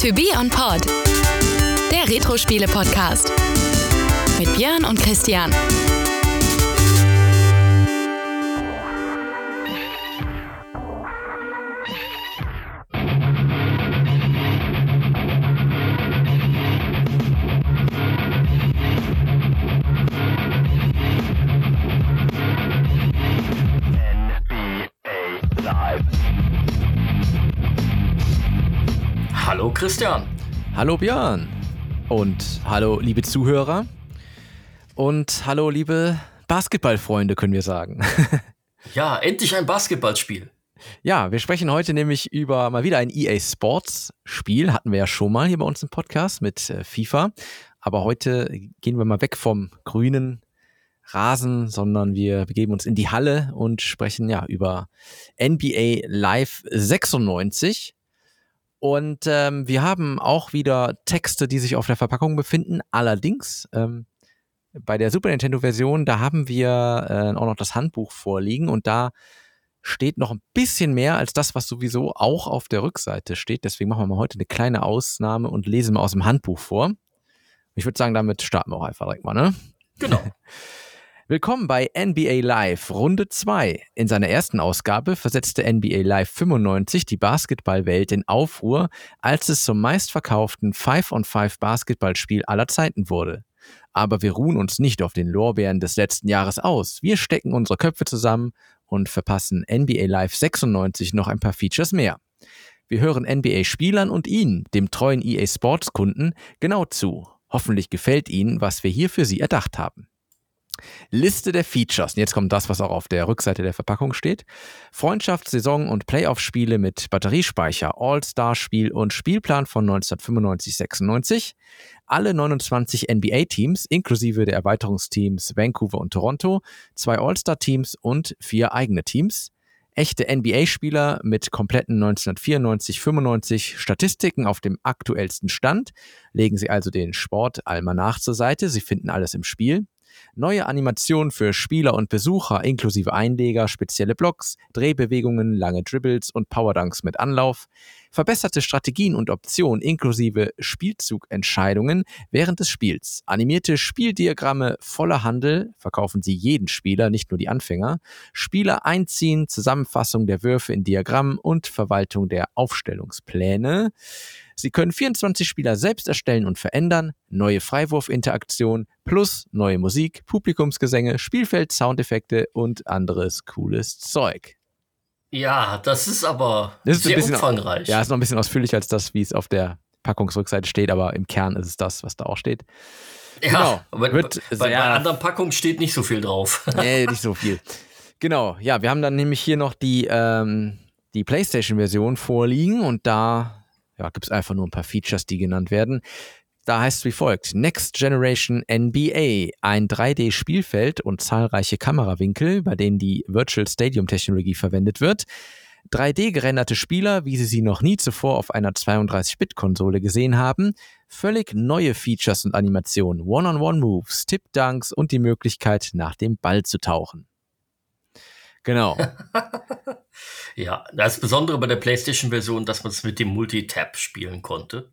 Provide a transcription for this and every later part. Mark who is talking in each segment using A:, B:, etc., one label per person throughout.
A: To Be On Pod, der Retro-Spiele-Podcast. Mit Björn und Christian.
B: Christian.
C: Hallo Björn und hallo liebe Zuhörer und hallo liebe Basketballfreunde, können wir sagen.
B: Ja, endlich ein Basketballspiel.
C: Ja, wir sprechen heute nämlich über mal wieder ein EA Sports Spiel. Hatten wir ja schon mal hier bei uns im Podcast mit äh, FIFA. Aber heute gehen wir mal weg vom grünen Rasen, sondern wir begeben uns in die Halle und sprechen ja über NBA Live 96. Und ähm, wir haben auch wieder Texte, die sich auf der Verpackung befinden. Allerdings ähm, bei der Super Nintendo-Version, da haben wir äh, auch noch das Handbuch vorliegen und da steht noch ein bisschen mehr als das, was sowieso auch auf der Rückseite steht. Deswegen machen wir mal heute eine kleine Ausnahme und lesen mal aus dem Handbuch vor. Ich würde sagen, damit starten wir auch einfach direkt mal, ne?
B: Genau.
C: Willkommen bei NBA Live Runde 2. In seiner ersten Ausgabe versetzte NBA Live 95 die Basketballwelt in Aufruhr, als es zum meistverkauften 5-on-5 Basketballspiel aller Zeiten wurde. Aber wir ruhen uns nicht auf den Lorbeeren des letzten Jahres aus. Wir stecken unsere Köpfe zusammen und verpassen NBA Live 96 noch ein paar Features mehr. Wir hören NBA-Spielern und Ihnen, dem treuen EA Sports-Kunden, genau zu. Hoffentlich gefällt Ihnen, was wir hier für Sie erdacht haben. Liste der Features. Und jetzt kommt das, was auch auf der Rückseite der Verpackung steht. Freundschafts-, Saison- und Playoff-Spiele mit Batteriespeicher, All-Star-Spiel und Spielplan von 1995-96. Alle 29 NBA-Teams inklusive der Erweiterungsteams Vancouver und Toronto, zwei All-Star-Teams und vier eigene Teams. Echte NBA-Spieler mit kompletten 1994-95 Statistiken auf dem aktuellsten Stand. Legen Sie also den Sport Almanach zur Seite. Sie finden alles im Spiel. Neue Animationen für Spieler und Besucher inklusive Einleger, spezielle Blocks, Drehbewegungen, lange Dribbles und Powerdunks mit Anlauf, verbesserte Strategien und Optionen inklusive Spielzugentscheidungen während des Spiels, animierte Spieldiagramme voller Handel, verkaufen sie jeden Spieler, nicht nur die Anfänger, Spieler einziehen, Zusammenfassung der Würfe in Diagrammen und Verwaltung der Aufstellungspläne. Sie können 24 Spieler selbst erstellen und verändern, neue Freiwurfinteraktion plus neue Musik, Publikumsgesänge, Spielfeld, Soundeffekte und anderes cooles Zeug.
B: Ja, das ist aber
C: Das ist
B: sehr
C: ein bisschen,
B: umfangreich.
C: Ja, ist noch ein bisschen ausführlicher als das, wie es auf der Packungsrückseite steht, aber im Kern ist es das, was da auch steht.
B: Ja,
C: genau.
B: aber
C: Wird
B: bei, bei anderen Packungen steht nicht so viel drauf.
C: Nee, nicht so viel. Genau, ja, wir haben dann nämlich hier noch die, ähm, die PlayStation-Version vorliegen und da ja, gibt es einfach nur ein paar Features, die genannt werden. Da heißt es wie folgt: Next Generation NBA, ein 3D-Spielfeld und zahlreiche Kamerawinkel, bei denen die Virtual Stadium-Technologie verwendet wird. 3D gerenderte Spieler, wie Sie sie noch nie zuvor auf einer 32-Bit-Konsole gesehen haben. Völlig neue Features und Animationen, One-on-One-Moves, Tip-Dunks und die Möglichkeit, nach dem Ball zu tauchen. Genau.
B: ja, das Besondere bei der PlayStation-Version, dass man es mit dem Multitap spielen konnte.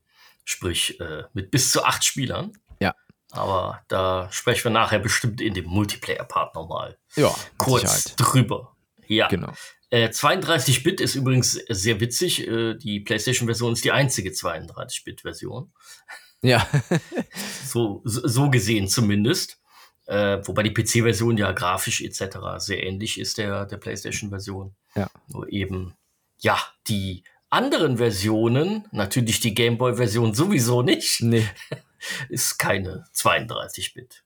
B: Sprich, äh, mit bis zu acht Spielern.
C: Ja.
B: Aber da sprechen wir nachher bestimmt in dem Multiplayer-Part nochmal
C: Ja,
B: kurz
C: Sicherheit.
B: drüber. Ja.
C: Genau.
B: Äh, 32-Bit ist übrigens sehr witzig. Äh, die PlayStation-Version ist die einzige 32-Bit-Version.
C: Ja.
B: So, so so gesehen zumindest. Äh, wobei die PC-Version ja grafisch etc. sehr ähnlich ist der, der PlayStation-Version.
C: Ja.
B: Nur eben, ja, die anderen Versionen, natürlich die Gameboy-Version sowieso nicht,
C: nee.
B: ist keine 32-Bit.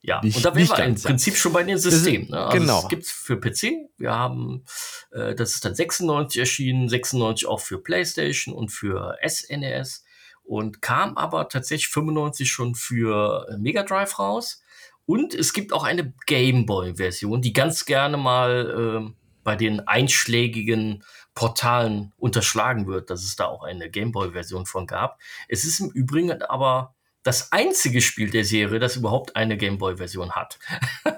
B: Ja,
C: Nicht-
B: und da wären wir im. Prinzip schon bei den Systemen. Ne? Also
C: genau.
B: Es gibt's für PC. Wir haben, äh, das ist dann 96 erschienen, 96 auch für PlayStation und für SNES und kam aber tatsächlich 95 schon für äh, Mega Drive raus. Und es gibt auch eine Gameboy-Version, die ganz gerne mal ähm, bei den einschlägigen Portalen unterschlagen wird, dass es da auch eine Gameboy-Version von gab. Es ist im Übrigen aber das einzige Spiel der Serie, das überhaupt eine Gameboy-Version hat.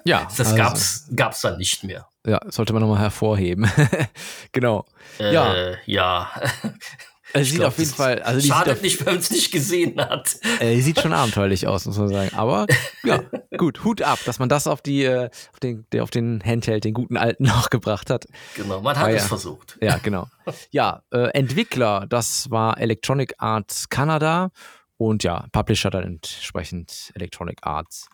C: Ja,
B: Das
C: also,
B: gab's, gab's dann nicht mehr.
C: Ja, sollte man nochmal hervorheben. genau.
B: Äh,
C: Ja.
B: ja.
C: Also sieht
B: glaub,
C: auf jeden Fall. Also
B: Schadet nicht, wenn man es nicht gesehen hat.
C: äh, sieht schon abenteuerlich aus, muss man sagen. Aber ja, gut, Hut ab, dass man das auf die, äh, auf den, der auf den Handheld, den guten alten noch gebracht hat.
B: Genau, man hat
C: Ah,
B: es
C: ja.
B: versucht.
C: Ja, genau. Ja, äh, Entwickler, das war Electronic Arts Canada und ja, Publisher dann entsprechend Electronic Arts.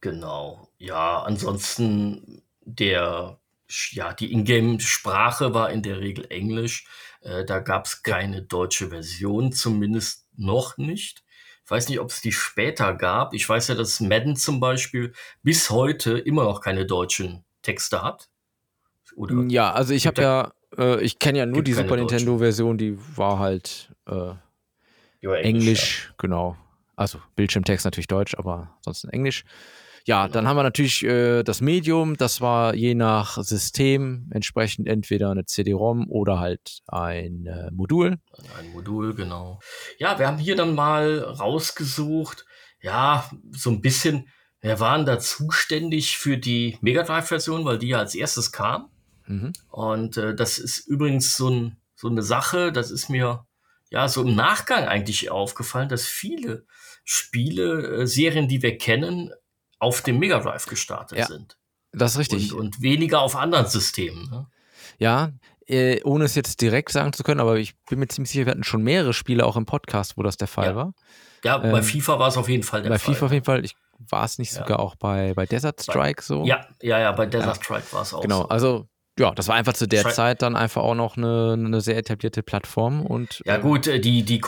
B: Genau. Ja, ansonsten der, ja, die Ingame-Sprache war in der Regel Englisch. Äh, da gab es keine deutsche Version, zumindest noch nicht. Ich weiß nicht, ob es die später gab. Ich weiß ja, dass Madden zum Beispiel bis heute immer noch keine deutschen Texte hat. Oder?
C: Ja, also ich habe ja, äh, ich kenne ja nur die Super Nintendo-Version, die war halt äh,
B: Ja,
C: Englisch, genau. Also Bildschirmtext natürlich Deutsch, aber ansonsten Englisch. Ja, dann haben wir natürlich äh, das Medium, das war je nach System entsprechend entweder eine CD-ROM oder halt ein äh, Modul.
B: Ein Modul, genau. Ja, wir haben hier dann mal rausgesucht, ja, so ein bisschen, wir waren da zuständig für die Mega Drive-Version, weil die ja als erstes kam.
C: Mhm.
B: Und äh, das ist übrigens so, ein, so eine Sache, das ist mir ja so im Nachgang eigentlich aufgefallen, dass viele Spiele, äh, Serien, die wir kennen, auf dem Mega Drive gestartet
C: Ja,
B: sind.
C: Das ist richtig.
B: Und, und weniger auf anderen Systemen. Ne?
C: Ja, äh, ohne es jetzt direkt sagen zu können, aber ich bin mir ziemlich sicher, wir hatten schon mehrere Spiele auch im Podcast, wo das der Fall
B: Ja.
C: war.
B: Ja, bei
C: Ähm,
B: FIFA war es auf jeden Fall der
C: bei
B: Fall.
C: FIFA auf jeden Fall. Ich war es nicht
B: Ja.
C: sogar auch bei, bei Desert Strike so.
B: Ja, ja, ja, bei Desert. Strike war es auch
C: Genau,
B: so.
C: also ja, das war einfach zu der
B: Schrei-
C: Zeit dann einfach auch noch eine, eine sehr etablierte Plattform und
B: Ja
C: äh,
B: gut, äh, die, die,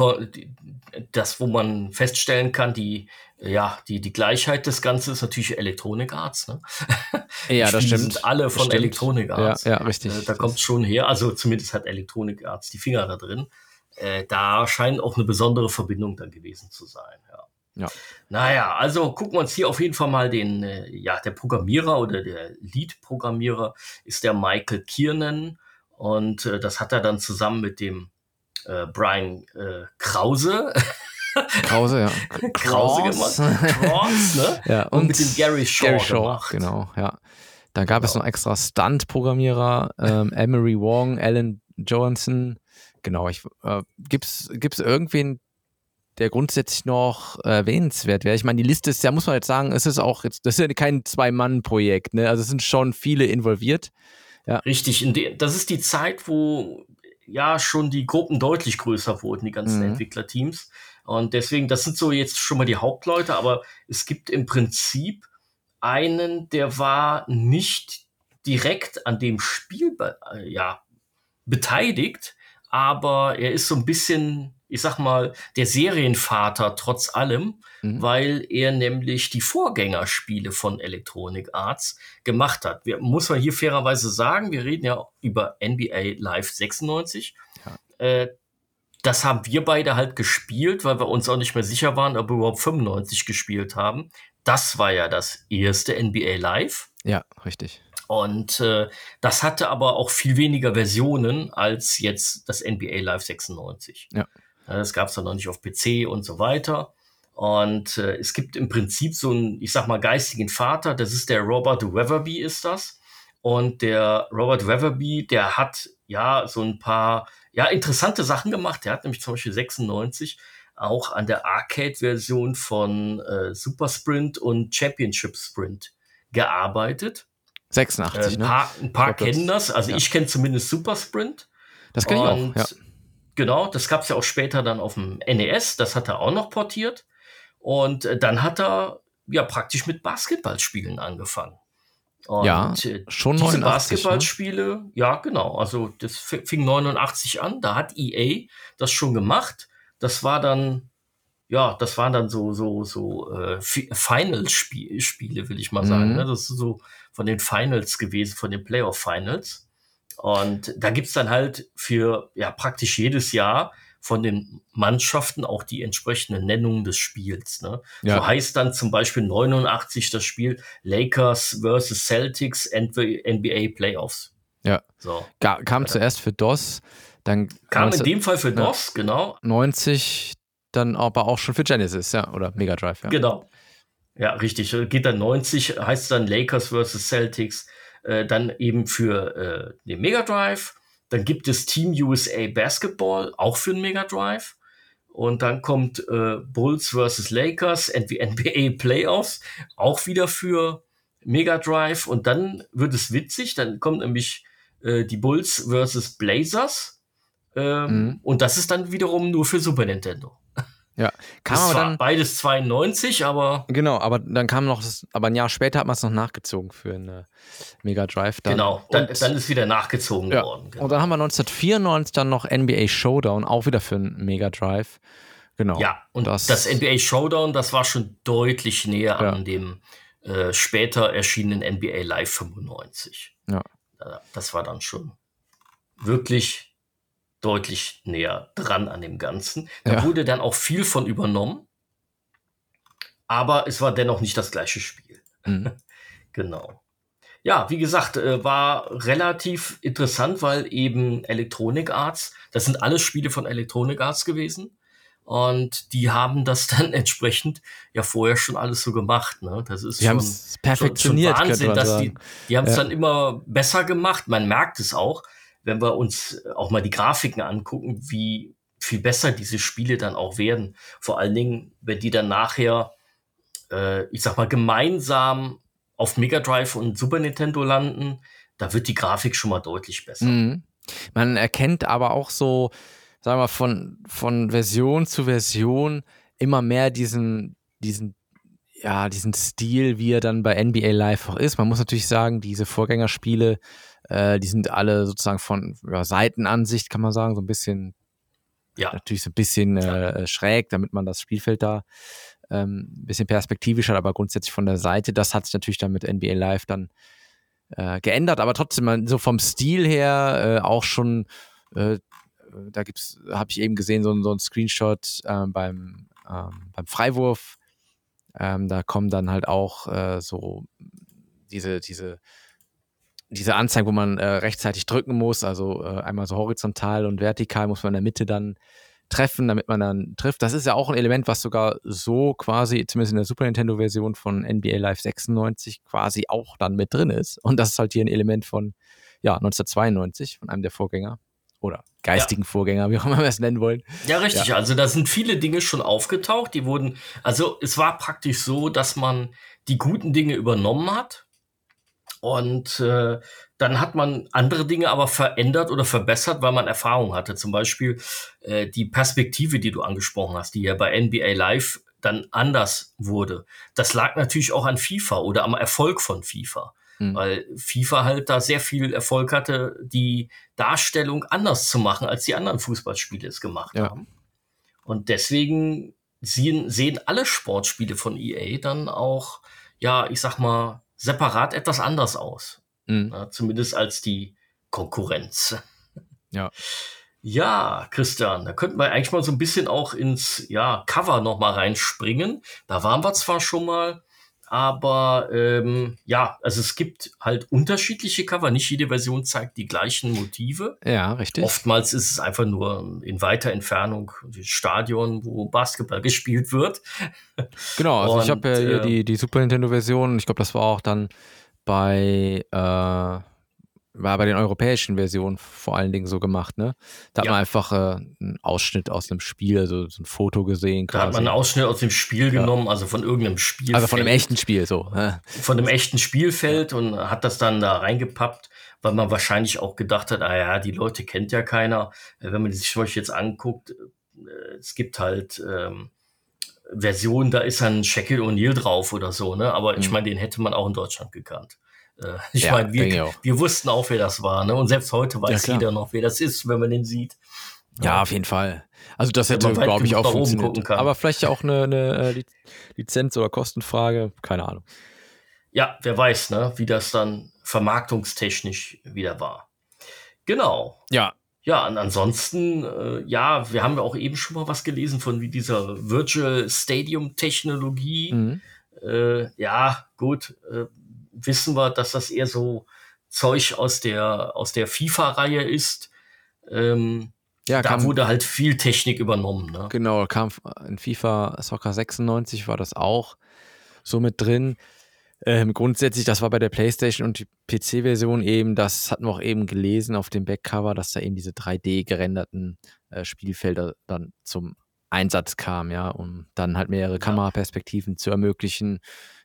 B: das, wo man feststellen kann, die, ja, die, die Gleichheit des Ganzen ist natürlich Electronic Arts. Ne?
C: ja, das stimmt.
B: sind alle von. Electronic Arts.
C: Ja, ja, richtig.
B: Äh, da kommt schon her, also zumindest hat Electronic Arts die Finger da drin. Da scheint auch eine besondere Verbindung dann gewesen zu sein. Ja.
C: Ja.
B: Naja, also gucken wir uns hier auf jeden Fall mal den, äh, ja, der Programmierer oder der Lead-Programmierer ist der Michael Kiernan und äh, das hat er dann zusammen mit dem äh, Brian äh, Krause,
C: Krause, ja.
B: Krause gemacht, Cross, ne?
C: ja,
B: und, mit dem Gary Shaw,
C: Gary Shaw,
B: gemacht.
C: genau, ja. Da gab es
B: Genau.
C: noch extra Stunt-Programmierer, ähm, Emery Wong, Alan Johansson. Genau, ich, äh, gibt's, gibt's irgendwen, der grundsätzlich noch erwähnenswert wäre? Ich meine, die Liste ist ja, muss man jetzt sagen, es ist auch jetzt, das ist ja kein Zwei-Mann-Projekt, ne? Also es sind schon viele involviert.
B: Richtig, in de, das ist die Zeit, wo ja schon die Gruppen deutlich größer wurden, die ganzen
C: Mhm.
B: Entwicklerteams. Und deswegen, das sind so jetzt schon mal die Hauptleute, aber es gibt im Prinzip einen, der war nicht direkt an dem Spiel äh, ja, beteiligt, aber er ist so ein bisschen, ich sag mal, der Serienvater trotz allem,
C: Mhm.
B: weil er nämlich die Vorgängerspiele von Electronic Arts gemacht hat. Wir, muss man hier fairerweise sagen, wir reden ja über NBA Live 96. Äh, das haben wir beide halt gespielt, weil wir uns auch nicht mehr sicher waren, ob wir überhaupt 95 gespielt haben. Das war ja das erste NBA Live.
C: Ja, richtig.
B: Und äh, das hatte aber auch viel weniger Versionen als jetzt das NBA Live 96.
C: Ja.
B: Das gab es dann noch nicht auf PC und so weiter. Und äh, es gibt im Prinzip so einen, ich sag mal, geistigen Vater, das ist der Robert Weatherby, ist das. Und der Robert Weatherby, der hat ja so ein paar ja, interessante Sachen gemacht. Der hat nämlich zum Beispiel 96 auch an der Arcade-Version von äh, Super Sprint und Championship Sprint gearbeitet. Äh,
C: 86,
B: ein
C: ne?
B: paar, ein paar
C: glaub,
B: kennen das. Also
C: ja.
B: ich kenne zumindest Super Sprint.
C: Das kenne ich auch, ja.
B: Genau, das gab es ja auch später dann auf dem NES. Das hat er auch noch portiert. Und äh, dann hat er ja praktisch mit Basketballspielen angefangen. Und
C: Ja,
B: äh,
C: schon
B: diese
C: 89, ne?
B: Basketballspiele, ja genau, also das fi- fing 89 an, da hat EA das schon gemacht. Das war dann, ja, das waren dann so, so, so äh, Fi- Finals-Spiele, will ich mal sagen.
C: Mhm.
B: Ne? Das ist so von den Finals gewesen, von den Playoff-Finals. Und da gibt's dann halt für ja praktisch jedes Jahr von den Mannschaften auch die entsprechende Nennung des Spiels. Ne?
C: Ja.
B: So heißt dann zum Beispiel 89 das Spiel Lakers versus Celtics NBA Playoffs.
C: Ja.
B: So.
C: Ga- Kam zuerst für DOS, dann
B: Kam in dem Fall für
C: Ja.
B: DOS, genau.
C: 90, dann aber auch schon für Genesis, ja, oder Mega Drive, ja.
B: Genau. Ja, richtig. Geht dann 90, heißt dann Lakers versus Celtics, äh, dann eben für äh, den Mega Drive. Dann gibt es Team USA Basketball, auch für den Mega Drive. Und dann kommt äh, Bulls vs. Lakers, NBA Playoffs, auch wieder für Mega Drive. Und dann wird es witzig, dann kommt nämlich äh, die Bulls vs. Blazers. Ähm, mhm. Und das ist dann wiederum nur für Super Nintendo.
C: Ja,
B: kam das aber dann beides 92, aber
C: genau, aber dann kam noch, aber ein Jahr später hat man es noch nachgezogen für eine Mega Drive.
B: Dann. Genau, dann, dann ist wieder nachgezogen ja. worden. Genau.
C: Und dann haben wir 1994 dann noch NBA Showdown, auch wieder für einen Mega Drive. Genau.
B: Ja, und das, das NBA Showdown, das war schon deutlich näher ja. an dem äh, später erschienenen NBA Live 95.
C: Ja.
B: Das war dann schon wirklich deutlich näher dran an dem Ganzen. Da ja. wurde dann auch viel von übernommen, aber es war dennoch nicht das gleiche Spiel. Mhm. genau. Ja, wie gesagt, äh, war relativ interessant, weil eben Electronic Arts, das sind alles Spiele von Electronic Arts gewesen. Und die haben das dann entsprechend ja vorher schon alles so gemacht. Ne? Das ist
C: die schon, perfektioniert,
B: schon, schon Wahnsinn, dass die, die haben es ja. dann immer besser gemacht. Man merkt es auch, wenn wir uns auch mal die Grafiken angucken, wie viel besser diese Spiele dann auch werden. Vor allen Dingen, wenn die dann nachher, äh, ich sag mal, gemeinsam auf Mega Drive und Super Nintendo landen, da wird die Grafik schon mal deutlich besser. Mhm.
C: Man erkennt aber auch so, sagen wir, von, von Version zu Version immer mehr diesen, diesen, ja, diesen Stil, wie er dann bei NBA Live auch ist. Man muss natürlich sagen, diese Vorgängerspiele, äh, die sind alle sozusagen von ja, Seitenansicht, kann man sagen, so ein bisschen, ja. natürlich so ein bisschen äh, schräg, damit man das Spielfeld da ähm, ein bisschen perspektivisch hat, aber grundsätzlich von der Seite. Das hat sich natürlich dann mit NBA Live dann äh, geändert, aber trotzdem so vom Stil her äh, auch schon, äh, da gibt's, habe ich eben gesehen, so, so ein Screenshot ähm, beim, ähm, beim Freiwurf. Ähm, da kommen dann halt auch äh, so diese, diese diese Anzeigen, wo man äh, rechtzeitig drücken muss, also äh, einmal so horizontal und vertikal muss man in der Mitte dann treffen, damit man dann trifft. Das ist ja auch ein Element, was sogar so quasi, zumindest in der Super Nintendo-Version von NBA Live 96, quasi auch dann mit drin ist. Und das ist halt hier ein Element von ja, 1992, von einem der Vorgänger. Oder geistigen ja. Vorgänger, wie auch immer wir es nennen wollen.
B: Ja, richtig. Ja. Also da sind viele Dinge schon aufgetaucht. Die wurden, also es war praktisch so, dass man die guten Dinge übernommen hat und äh, dann hat man andere Dinge aber verändert oder verbessert, weil man Erfahrung hatte. Zum Beispiel äh, die Perspektive, die du angesprochen hast, die ja bei NBA Live dann anders wurde. Das lag natürlich auch an FIFA oder am Erfolg von FIFA. Mhm. Weil FIFA halt da sehr viel Erfolg hatte, die Darstellung anders zu machen, als die anderen Fußballspiele es gemacht ja. haben. Und deswegen sehen, sehen alle Sportspiele von EA dann auch, ja, ich sag mal, separat etwas anders aus. Mhm. Ja, zumindest als die Konkurrenz.
C: Ja.
B: Ja, Christian, da könnten wir eigentlich mal so ein bisschen auch ins ja, Cover nochmal reinspringen. Da waren wir zwar schon mal, aber ähm, ja, also es gibt halt unterschiedliche Cover. Nicht jede Version zeigt die gleichen Motive.
C: Ja, richtig.
B: Oftmals ist es einfach nur in weiter Entfernung Stadion, wo Basketball gespielt wird.
C: Genau, also Und, ich habe ja hier äh, die, die Super Nintendo-Version. Ich glaube, das war auch dann bei äh, war bei den europäischen Versionen vor allen Dingen so gemacht, ne? Da hat ja. man einfach äh, einen Ausschnitt aus einem Spiel, so, so ein Foto gesehen.
B: Quasi. Da hat man einen Ausschnitt aus dem Spiel ja. genommen, also von irgendeinem Spiel.
C: Also von einem echten Spiel, so. Ne?
B: Von einem echten Spielfeld und hat das dann da reingepappt, weil man wahrscheinlich auch gedacht hat, ah ja, die Leute kennt ja keiner. Äh, wenn man sich euch jetzt anguckt, äh, es gibt halt ähm, Versionen, da ist dann Shaquille O'Neal drauf oder so, ne? Aber mhm. ich meine, den hätte man auch in Deutschland gekannt. Äh, ich ja, meine, wir, wir wussten auch, wer das war. Ne? Und selbst heute weiß ja, jeder noch, wer das ist, wenn man den sieht.
C: Ja, auf jeden Fall. Also das hätte, glaube ich, auch funktioniert. Aber vielleicht auch eine, eine äh, Lizenz- oder Kostenfrage, keine Ahnung.
B: Ja, wer weiß, ne, wie das dann vermarktungstechnisch wieder war. Genau.
C: Ja.
B: Ja, und ansonsten, äh, ja, wir haben ja auch eben schon mal was gelesen von wie dieser Virtual Stadium Technologie. Mhm. Äh, ja, gut, äh, wissen wir, dass das eher so Zeug aus der, aus der FIFA-Reihe ist. Ähm, ja, da kam, wurde halt viel Technik übernommen. Ne?
C: Genau, kam in FIFA Soccer 96 war das auch so mit drin. Ähm, grundsätzlich, das war bei der PlayStation und PC-Version eben, das hatten wir auch eben gelesen auf dem Backcover, dass da eben diese 3D gerenderten äh, Spielfelder dann zum Einsatz kamen, ja, um dann halt mehrere ja. Kameraperspektiven zu ermöglichen.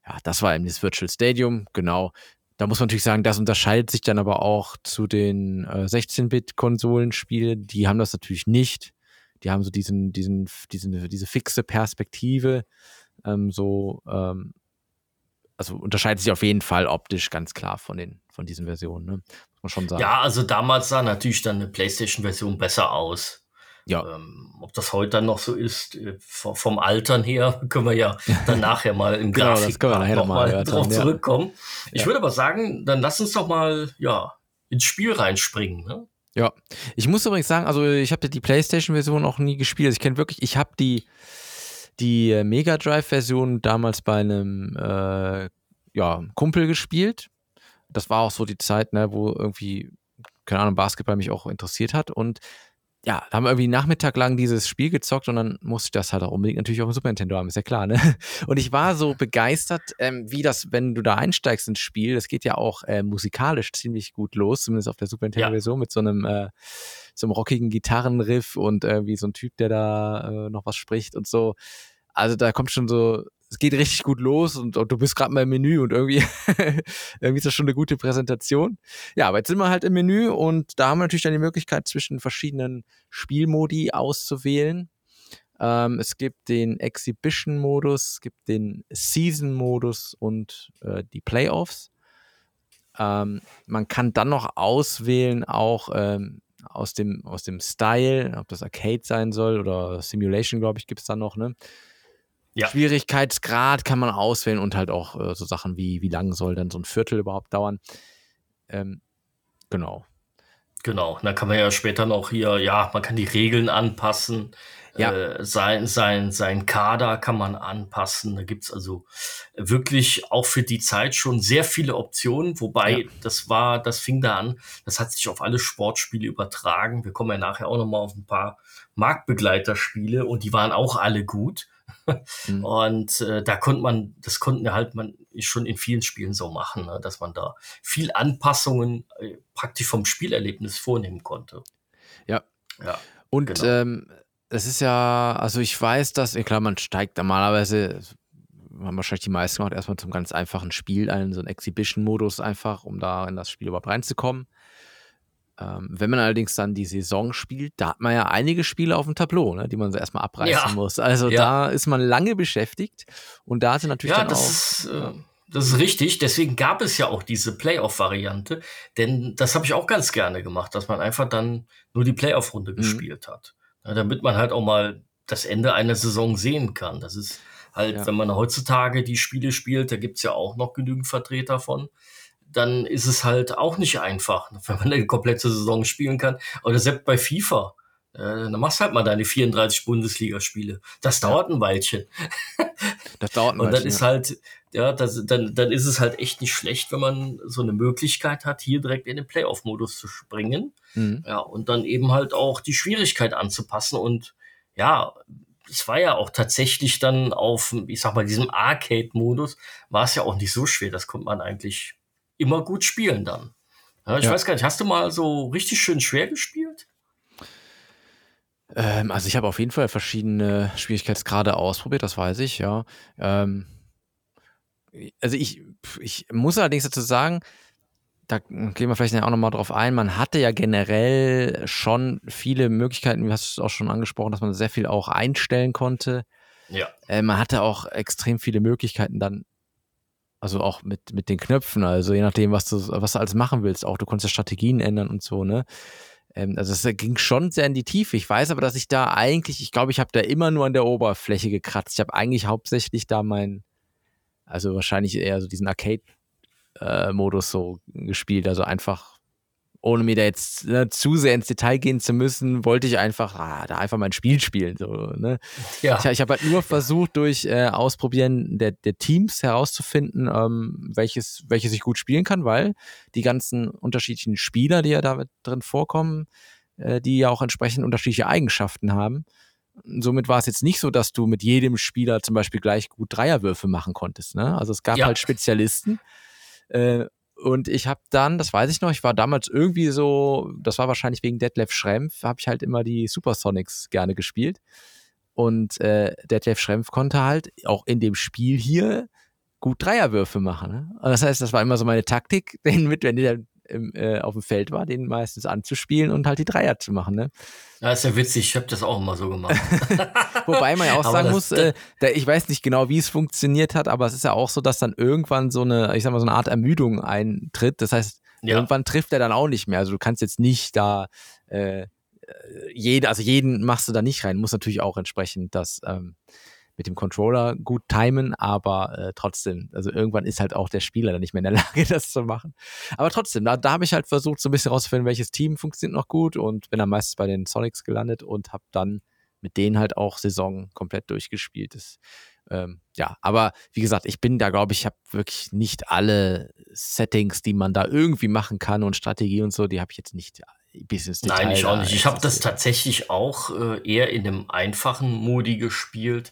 C: Ja, das war eben das Virtual Stadium, genau. Da muss man natürlich sagen, das unterscheidet sich dann aber auch zu den äh, 16-Bit-Konsolenspielen. Die haben das natürlich nicht. Die haben so diesen, diesen, diesen, diese fixe Perspektive. Ähm, so, ähm, also unterscheidet sich auf jeden Fall optisch ganz klar von den, von diesen Versionen, ne? muss
B: man schon sagen. Ja, also damals sah natürlich dann eine PlayStation-Version besser aus. Ja. Ähm, ob das heute dann noch so ist, äh, vom Altern her, können wir ja dann nachher mal im genau, Grafik noch mal drauf ja. zurückkommen. Ich ja. würde aber sagen, dann lass uns doch mal ja, ins Spiel reinspringen. Ne?
C: Ja, ich muss übrigens sagen, also ich habe die PlayStation-Version auch nie gespielt. Also ich kenne wirklich, ich habe die, die äh, Mega Drive-Version damals bei einem äh, ja, Kumpel gespielt. Das war auch so die Zeit, ne, wo irgendwie, keine Ahnung, Basketball mich auch interessiert hat. Und ja, da haben wir irgendwie Nachmittag lang dieses Spiel gezockt und dann musste ich das halt auch unbedingt natürlich auf dem Super Nintendo haben, ist ja klar, ne? Und ich war so begeistert, ähm, wie das, wenn du da einsteigst ins Spiel, das geht ja auch äh, musikalisch ziemlich gut los, zumindest auf der Super Nintendo-Version, ja. mit so einem, äh, so einem rockigen Gitarrenriff und irgendwie so ein Typ, der da äh, noch was spricht und so. Also da kommt schon so es geht richtig gut los und, und du bist gerade mal im Menü und irgendwie, irgendwie ist das schon eine gute Präsentation. Ja, aber jetzt sind wir halt im Menü und da haben wir natürlich dann die Möglichkeit, zwischen verschiedenen Spielmodi auszuwählen. Ähm, es gibt den Exhibition-Modus, es gibt den Season-Modus und äh, die Playoffs. Ähm, man kann dann noch auswählen, auch ähm, aus, dem, aus dem Style, ob das Arcade sein soll oder Simulation, glaube ich, gibt es dann noch, ne? Ja. Schwierigkeitsgrad kann man auswählen und halt auch äh, so Sachen wie, wie lang soll denn so ein Viertel überhaupt dauern. Ähm, genau.
B: Genau, da kann man ja später noch hier, ja, man kann die Regeln anpassen. Ja. Äh, sein, sein, sein Kader kann man anpassen. Da gibt's also wirklich auch für die Zeit schon sehr viele Optionen. Wobei, ja. das war, das fing da an, das hat sich auf alle Sportspiele übertragen. Wir kommen ja nachher auch nochmal auf ein paar Marktbegleiterspiele und die waren auch alle gut mhm. Und äh, da konnte man, das konnten wir halt man schon in vielen Spielen so machen, ne, dass man da viel Anpassungen äh, praktisch vom Spielerlebnis vornehmen konnte.
C: Ja. Ja. Und genau. ähm, es ist ja, also ich weiß, dass, klar, man steigt normalerweise, haben wahrscheinlich die meisten gemacht, erstmal zum ganz einfachen Spiel ein, so einen Exhibition-Modus einfach, um da in das Spiel überhaupt reinzukommen. Ähm, wenn man allerdings dann die Saison spielt, da hat man ja einige Spiele auf dem Tableau, ne, die man so erstmal abreißen ja. muss. Also ja. da ist man lange beschäftigt und da sind natürlich ja, dann auch.
B: Ist, äh, das ist richtig, deswegen gab es ja auch diese Playoff-Variante, denn das habe ich auch ganz gerne gemacht, dass man einfach dann nur die Playoff-Runde mhm. gespielt hat. Ja, damit man halt auch mal das Ende einer Saison sehen kann. Das ist halt, wenn man heutzutage die Spiele spielt, da gibt es ja auch noch genügend Vertreter von dann ist es halt auch nicht einfach, wenn man eine komplette Saison spielen kann. Oder selbst bei FIFA. Äh, dann machst du halt mal deine 34 Bundesligaspiele. Das dauert ein Weilchen. Das dauert ein Weilchen. Und dann ist halt, ja, das, dann, dann ist es halt echt nicht schlecht, wenn man so eine Möglichkeit hat, hier direkt in den Playoff-Modus zu springen. Mhm. Ja, und dann eben halt auch die Schwierigkeit anzupassen. Und ja, es war ja auch tatsächlich dann auf, ich sag mal, diesem Arcade-Modus, war es ja auch nicht so schwer. Das konnte man eigentlich immer gut spielen dann. Ja, ich ja. weiß gar nicht, hast du mal so richtig schön schwer gespielt?
C: Ähm, also ich habe auf jeden Fall verschiedene Schwierigkeitsgrade ausprobiert, das weiß ich, ja. Ähm, also ich, ich muss allerdings dazu sagen, da gehen wir vielleicht auch nochmal drauf ein, man hatte ja generell schon viele Möglichkeiten, wie hast du es auch schon angesprochen, dass man sehr viel auch einstellen konnte. Ja. Äh, man hatte auch extrem viele Möglichkeiten dann also auch mit, mit den Knöpfen, also je nachdem, was du, was du alles machen willst. Auch du konntest ja Strategien ändern und so, ne? Ähm, also es ging schon sehr in die Tiefe. Ich weiß aber, dass ich da eigentlich, ich glaube, ich habe da immer nur an der Oberfläche gekratzt. Ich habe eigentlich hauptsächlich da mein, also wahrscheinlich eher so diesen Arcade-Modus äh, so gespielt. Also einfach ohne mir da jetzt ne, zu sehr ins Detail gehen zu müssen, wollte ich einfach ah, da einfach mein Spiel spielen. So, ne? ja. Ich, ich habe halt nur versucht, durch äh, Ausprobieren der, der Teams herauszufinden, ähm, welches, welches ich gut spielen kann, weil die ganzen unterschiedlichen Spieler, die ja da drin vorkommen, äh, die ja auch entsprechend unterschiedliche Eigenschaften haben. Somit war es jetzt nicht so, dass du mit jedem Spieler zum Beispiel gleich gut Dreierwürfe machen konntest. Ne? Also es gab ja. halt Spezialisten. Äh, und ich habe dann, das weiß ich noch, ich war damals irgendwie so, das war wahrscheinlich wegen Detlef Schrempf, habe ich halt immer die Supersonics gerne gespielt. Und äh, Detlef Schrempf konnte halt auch in dem Spiel hier gut Dreierwürfe machen. Ne? Und das heißt, das war immer so meine Taktik, den mit, wenn der im, äh, auf dem Feld war, den meistens anzuspielen und halt die Dreier zu machen. Ne?
B: Ja, ist ja witzig, ich habe das auch immer so gemacht.
C: Wobei man ja auch sagen muss, äh, da, ich weiß nicht genau, wie es funktioniert hat, aber es ist ja auch so, dass dann irgendwann so eine, ich sag mal, so eine Art Ermüdung eintritt. Das heißt, ja. irgendwann trifft er dann auch nicht mehr. Also du kannst jetzt nicht da äh, jede, also jeden machst du da nicht rein. Muss natürlich auch entsprechend das ähm, mit dem Controller gut timen, aber äh, trotzdem, also irgendwann ist halt auch der Spieler dann nicht mehr in der Lage, das zu machen. Aber trotzdem, da, da habe ich halt versucht, so ein bisschen rauszufinden, welches Team funktioniert noch gut und bin dann meistens bei den Sonics gelandet und habe dann mit denen halt auch Saison komplett durchgespielt. Das, ähm, ja, aber wie gesagt, ich bin da, glaube ich, habe wirklich nicht alle Settings, die man da irgendwie machen kann und Strategie und so, die habe ich jetzt nicht bis ins
B: Detail. Nein, ich auch nicht. Ich habe das tatsächlich auch äh, eher in einem einfachen Modi gespielt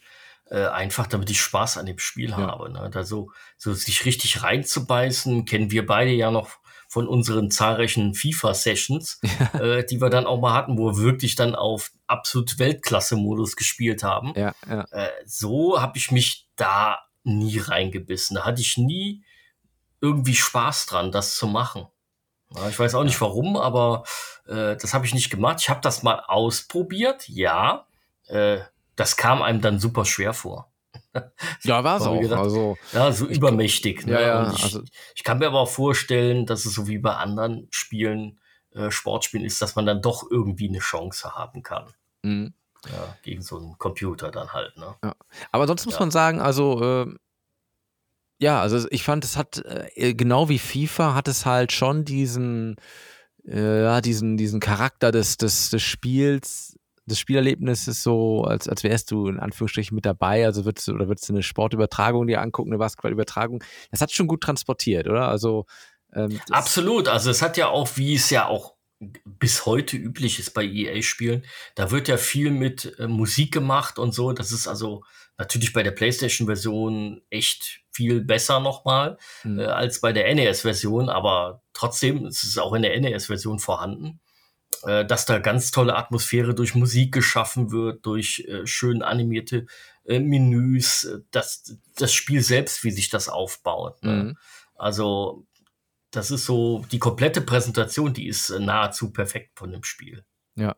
B: äh, einfach damit ich Spaß an dem Spiel ja. habe. Ne? Da so, so sich richtig reinzubeißen, kennen wir beide ja noch von unseren zahlreichen FIFA-Sessions, ja. äh, die wir dann auch mal hatten, wo wir wirklich dann auf absolut Weltklasse-Modus gespielt haben. Ja, ja. Äh, so habe ich mich da nie reingebissen. Da hatte ich nie irgendwie Spaß dran, das zu machen. Ja, ich weiß auch nicht warum, aber äh, das habe ich nicht gemacht. Ich habe das mal ausprobiert, ja. Das kam einem dann super schwer vor.
C: Ja, war es auch. Gedacht,
B: also, ja, so übermächtig. Ne? Ja, ja, ich, also, ich, kann mir aber auch vorstellen, dass es so wie bei anderen Spielen, äh, Sportspielen ist, dass man dann doch irgendwie eine Chance haben kann. Mhm. Ja, gegen so einen Computer dann halt. Ne?
C: Ja. Aber sonst muss man sagen, also äh, ja, also ich fand, es hat äh, genau wie FIFA hat es halt schon diesen äh, ja, diesen, diesen Charakter des, des, des Spiels das Spielerlebnis ist so, als, als wärst du in Anführungsstrichen mit dabei, also würdest du, oder würdest du eine Sportübertragung dir angucken, eine Basketballübertragung. Das hat schon gut transportiert, oder? Also
B: ähm, Absolut, also es hat ja auch, wie es ja auch bis heute üblich ist bei EA-Spielen, da wird ja viel mit äh, Musik gemacht und so. Das ist also natürlich bei der PlayStation-Version echt viel besser nochmal mhm. äh, als bei der NES-Version, aber trotzdem ist es auch in der NES-Version vorhanden äh, dass da ganz tolle Atmosphäre durch Musik geschaffen wird, durch äh, schön animierte äh, Menüs, äh, das, das Spiel selbst, wie sich das aufbaut. Ne? Mhm. Also das ist so, die komplette Präsentation, die ist äh, nahezu perfekt von dem Spiel.
C: Ja.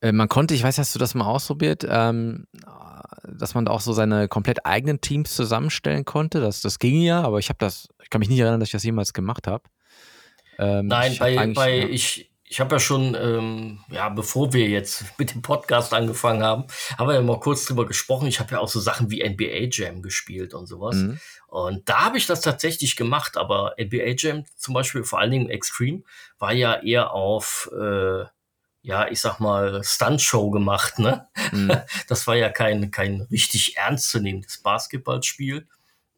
C: Äh, man konnte, ich weiß, hast du das mal ausprobiert, ähm, dass man da auch so seine komplett eigenen Teams zusammenstellen konnte. Das, das ging ja, aber ich habe das, ich kann mich nicht erinnern, dass ich das jemals gemacht habe.
B: Ähm, Nein, bei, bei ja. ich, ich habe ja schon, ähm, ja, bevor wir jetzt mit dem Podcast angefangen haben, haben wir ja mal kurz drüber gesprochen. Ich habe ja auch so Sachen wie NBA Jam gespielt und sowas. Mhm. Und da habe ich das tatsächlich gemacht, aber NBA Jam zum Beispiel, vor allen Dingen Extreme, war ja eher auf, äh, ja, ich sag mal, Stuntshow gemacht, ne? Mhm. Das war ja kein, kein richtig ernstzunehmendes Basketballspiel,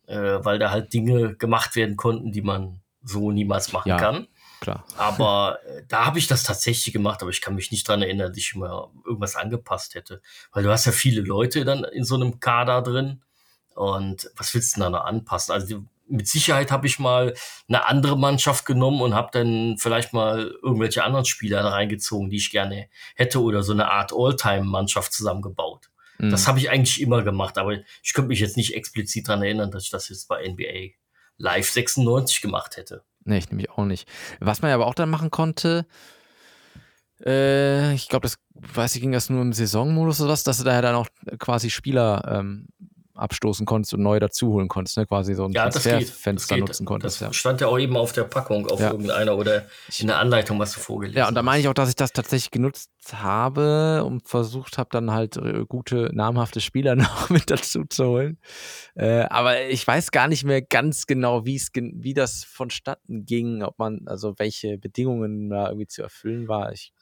B: äh, weil da halt Dinge gemacht werden konnten, die man so niemals machen ja. kann
C: klar.
B: Aber äh, da habe ich das tatsächlich gemacht, aber ich kann mich nicht dran erinnern, dass ich mal irgendwas angepasst hätte. Weil du hast ja viele Leute dann in so einem Kader drin. Und was willst du denn da noch anpassen? Also mit Sicherheit habe ich mal eine andere Mannschaft genommen und habe dann vielleicht mal irgendwelche anderen Spieler reingezogen, die ich gerne hätte oder so eine Art All-Time-Mannschaft zusammengebaut. Mhm. Das habe ich eigentlich immer gemacht, aber ich könnte mich jetzt nicht explizit dran erinnern, dass ich das jetzt bei NBA Live 96 gemacht hätte.
C: Nee, ich nämlich auch nicht. Was man aber auch dann machen konnte, äh, ich glaube, das weiß ich, ging das nur im Saisonmodus oder was, dass du daher dann auch quasi Spieler ähm, abstoßen konntest und neu dazuholen konntest, ne? quasi so ein
B: ja, Transferfenster nutzen konntest. Das ja. stand ja auch eben auf der Packung, auf ja. irgendeiner oder in der Anleitung, was du vorgelesen
C: hast. Ja, und da meine ich auch, dass ich das tatsächlich genutzt habe und versucht habe, dann halt äh, gute, namhafte Spieler noch mit dazu zu holen. Äh, aber ich weiß gar nicht mehr ganz genau, wie es wie das vonstatten ging, ob man, also welche Bedingungen da irgendwie zu erfüllen war. Ich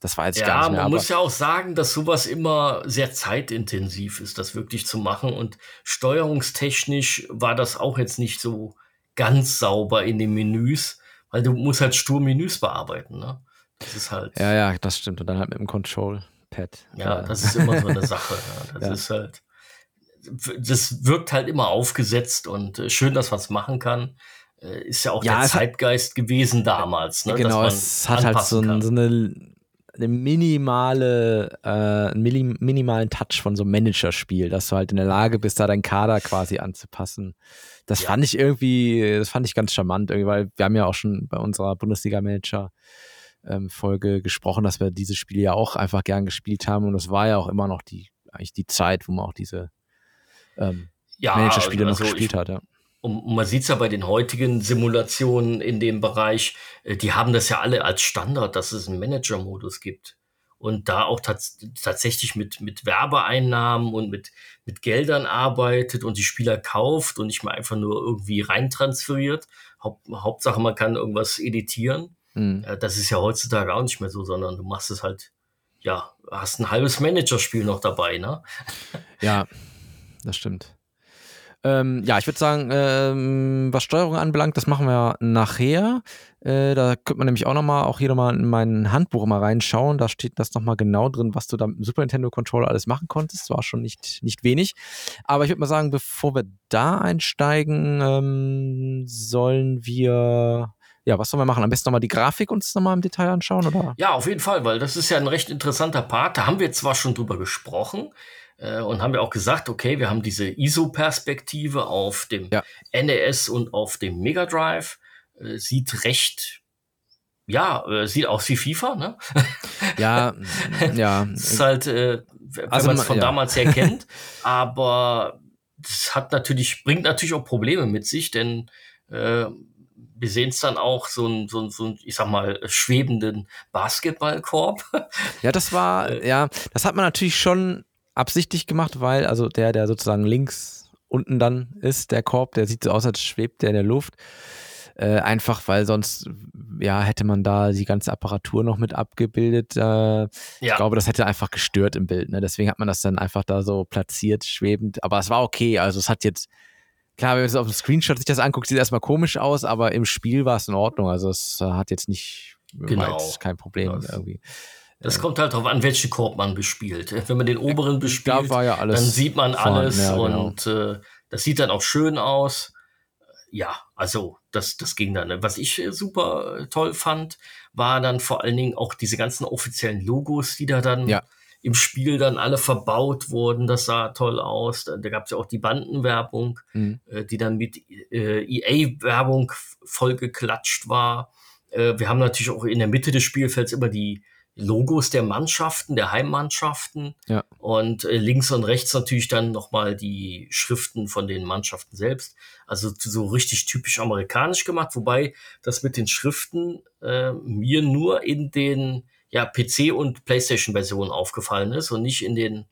C: das war jetzt
B: ja,
C: gar nicht
B: mehr. Man muss ja auch sagen, dass sowas immer sehr zeitintensiv ist, das wirklich zu machen. Und steuerungstechnisch war das auch jetzt nicht so ganz sauber in den Menüs, weil du musst halt stur Menüs bearbeiten. Ne?
C: Das ist halt. Ja, ja, das stimmt. Und dann halt mit dem Control Pad.
B: Ja, das ist immer so eine Sache. Ja. Das ja. ist halt, das wirkt halt immer aufgesetzt und äh, schön, dass man es machen kann. Äh, ist ja auch ja, der Zeitgeist hat, gewesen damals. Ne,
C: genau, es hat halt so, ein, so eine, eine, minimale, äh, einen minimalen Touch von so einem Managerspiel, dass du halt in der Lage bist, da deinen Kader quasi anzupassen. Das ja. fand ich irgendwie, das fand ich ganz charmant, irgendwie, weil wir haben ja auch schon bei unserer Bundesliga-Manager ähm, Folge gesprochen, dass wir dieses Spiel ja auch einfach gern gespielt haben und es war ja auch immer noch die eigentlich die Zeit, wo man auch diese ähm, ja, Managerspiele also, noch gespielt ich, hat. Ja.
B: Und man sieht es ja bei den heutigen Simulationen in dem Bereich, äh, die haben das ja alle als Standard, dass es einen Manager-Modus gibt. Und da auch tats tatsächlich mit, mit Werbeeinnahmen und mit, mit Geldern arbeitet und die Spieler kauft und nicht mal einfach nur irgendwie reintransferiert. Haupt, Hauptsache, man kann irgendwas editieren. Mhm. Das ist ja heutzutage auch nicht mehr so, sondern du machst es halt, ja, hast ein halbes Managerspiel noch dabei, ne?
C: Ja, das stimmt. Ähm, ja, ich würde sagen, ähm, was Steuerung anbelangt, das machen wir nachher. Äh, da könnte man nämlich auch nochmal, auch hier nochmal in mein Handbuch mal reinschauen. Da steht das nochmal genau drin, was du da mit dem Super Nintendo Controller alles machen konntest. War schon nicht, nicht wenig. Aber ich würde mal sagen, bevor wir da einsteigen, ähm, sollen wir ja, was sollen wir machen? Am besten nochmal die Grafik uns nochmal im Detail anschauen, oder?
B: Ja, auf jeden Fall, weil das ist ja ein recht interessanter Part. Da haben wir zwar schon drüber gesprochen, äh, und haben wir auch gesagt, okay, wir haben diese ISO-Perspektive auf dem ja. NES und auf dem Mega Drive. Äh, sieht recht, ja, äh, sieht aus wie FIFA, ne?
C: Ja, ja.
B: ist halt, äh, wenn also, man es von ja. damals her kennt, aber das hat natürlich, bringt natürlich auch Probleme mit sich, denn äh, wir sehen es dann auch so ein, so ein, so ein, ich sag mal, schwebenden Basketballkorb.
C: Ja, das war, äh, ja, das hat man natürlich schon absichtlich gemacht, weil, also der, der sozusagen links unten dann ist, der Korb, der sieht so aus, als schwebt der in der Luft. Äh, einfach, weil sonst, ja, hätte man da die ganze Apparatur noch mit abgebildet. Äh, ja. Ich glaube, das hätte einfach gestört im Bild. Ne? Deswegen hat man das dann einfach da so platziert, schwebend. Aber es war okay. Also es hat jetzt, klar, wenn man auf dem Screenshot sich das anguckt, sieht es erstmal komisch aus, aber im Spiel war es in Ordnung. Also es hat jetzt nicht, genau. kein Problem das. irgendwie.
B: Das kommt halt darauf an, welchen Korb man bespielt. Wenn man den oberen bespielt,
C: da ja
B: dann sieht man alles ja, genau. und äh, das sieht dann auch schön aus. Ja, also das, das ging dann. Was ich äh, super toll fand, war dann vor allen Dingen auch diese ganzen offiziellen Logos, die da dann ja. im Spiel dann alle verbaut wurden. Das sah toll aus. Da, da gab es ja auch die Bandenwerbung, mhm. äh, die dann mit äh, EA-Werbung vollgeklatscht war. Äh, wir haben natürlich auch in der Mitte des Spielfelds immer die Logos der Mannschaften, der Heimmannschaften. Ja. Und äh, links und rechts natürlich dann nochmal die Schriften von den Mannschaften selbst. Also so richtig typisch amerikanisch gemacht, wobei das mit den Schriften äh, mir nur in den ja, PC- und PlayStation-Versionen aufgefallen ist und nicht in den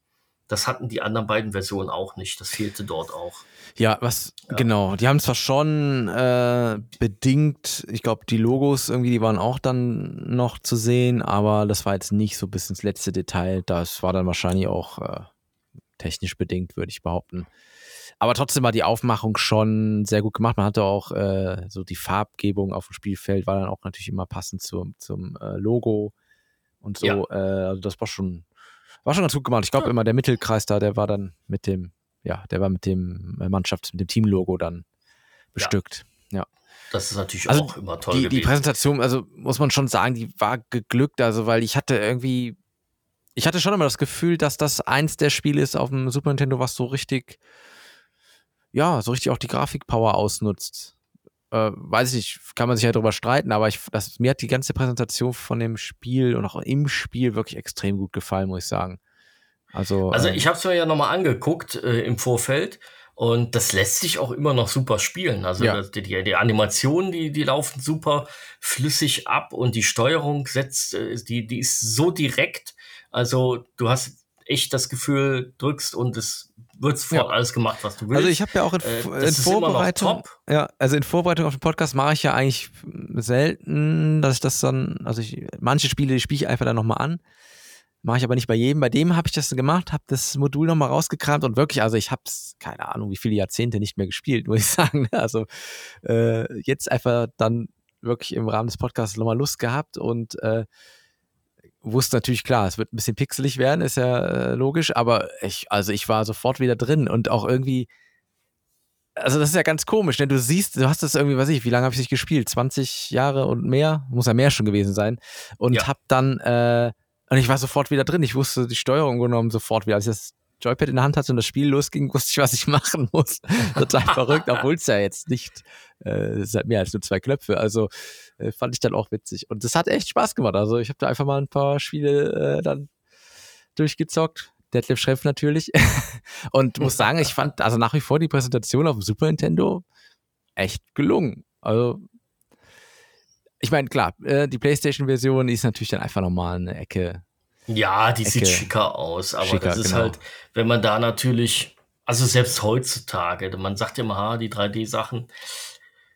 B: das hatten die anderen beiden Versionen auch nicht. Das fehlte dort auch.
C: Ja, was ja. genau. Die haben zwar schon äh, bedingt, ich glaube, die Logos irgendwie, die waren auch dann noch zu sehen, aber das war jetzt nicht so bis ins letzte Detail. Das war dann wahrscheinlich auch äh, technisch bedingt, würde ich behaupten. Aber trotzdem war die Aufmachung schon sehr gut gemacht. Man hatte auch äh, so die Farbgebung auf dem Spielfeld, war dann auch natürlich immer passend zum, zum äh, Logo und so. Ja. Äh, also das war schon war schon ganz gut gemacht. Ich glaube ja. immer der Mittelkreis da, der war dann mit dem, ja, der war mit dem Mannschafts-, mit dem Teamlogo dann bestückt. Ja. ja.
B: Das ist natürlich also auch immer toll.
C: Die, die, Präsentation, also muss man schon sagen, die war geglückt, also weil ich hatte irgendwie, ich hatte schon immer das Gefühl, dass das eins der Spiele ist auf dem Super Nintendo, was so richtig, ja, so richtig auch die Grafikpower ausnutzt äh, weiß ich nicht, kann man sich ja drüber streiten, aber ich, das, mir hat die ganze Präsentation von dem Spiel und auch im Spiel wirklich extrem gut gefallen, muss ich sagen. Also,
B: also ähm, ich habe es mir ja nochmal angeguckt äh, im Vorfeld und das lässt sich auch immer noch super spielen. Also ja. die, die, die, Animationen, die, die laufen super flüssig ab und die Steuerung setzt, äh, die, die ist so direkt. Also du hast echt das Gefühl, drückst und es wird sofort ja. alles gemacht, was du willst.
C: Also ich habe ja auch in, äh, in Vorbereitung, ja, also in Vorbereitung auf den Podcast mache ich ja eigentlich selten, dass ich das dann, also ich, manche Spiele spiele ich einfach dann nochmal an, mache ich aber nicht bei jedem. Bei dem habe ich das gemacht, habe das Modul nochmal rausgekramt und wirklich, also ich habe es, keine Ahnung, wie viele Jahrzehnte nicht mehr gespielt, muss ich sagen. Also äh, jetzt einfach dann wirklich im Rahmen des Podcasts nochmal Lust gehabt und äh, wusste natürlich klar, es wird ein bisschen pixelig werden, ist ja äh, logisch, aber ich, also ich war sofort wieder drin und auch irgendwie, also das ist ja ganz komisch, denn du siehst, du hast das irgendwie, weiß ich, wie lange habe ich nicht gespielt? 20 Jahre und mehr? Muss ja mehr schon gewesen sein. Und ja. hab dann, äh, und ich war sofort wieder drin. Ich wusste die Steuerung genommen sofort wieder. Als ich das Joypad in der Hand hatte und das Spiel losging, wusste ich, was ich machen muss. Total verrückt, obwohl es ja jetzt nicht, äh, es hat mehr als nur zwei Knöpfe. Also äh, fand ich dann auch witzig. Und das hat echt Spaß gemacht. Also ich habe da einfach mal ein paar Spiele äh, dann durchgezockt. Deadlift Schreff natürlich. und muss sagen, ich fand also nach wie vor die Präsentation auf dem Super Nintendo echt gelungen. Also ich meine, klar, äh, die PlayStation-Version ist natürlich dann einfach nochmal eine Ecke.
B: Ja, die Ecke sieht schicker aus, aber schicker, das ist genau. halt, wenn man da natürlich, also selbst heutzutage, man sagt immer, ha, die 3D-Sachen,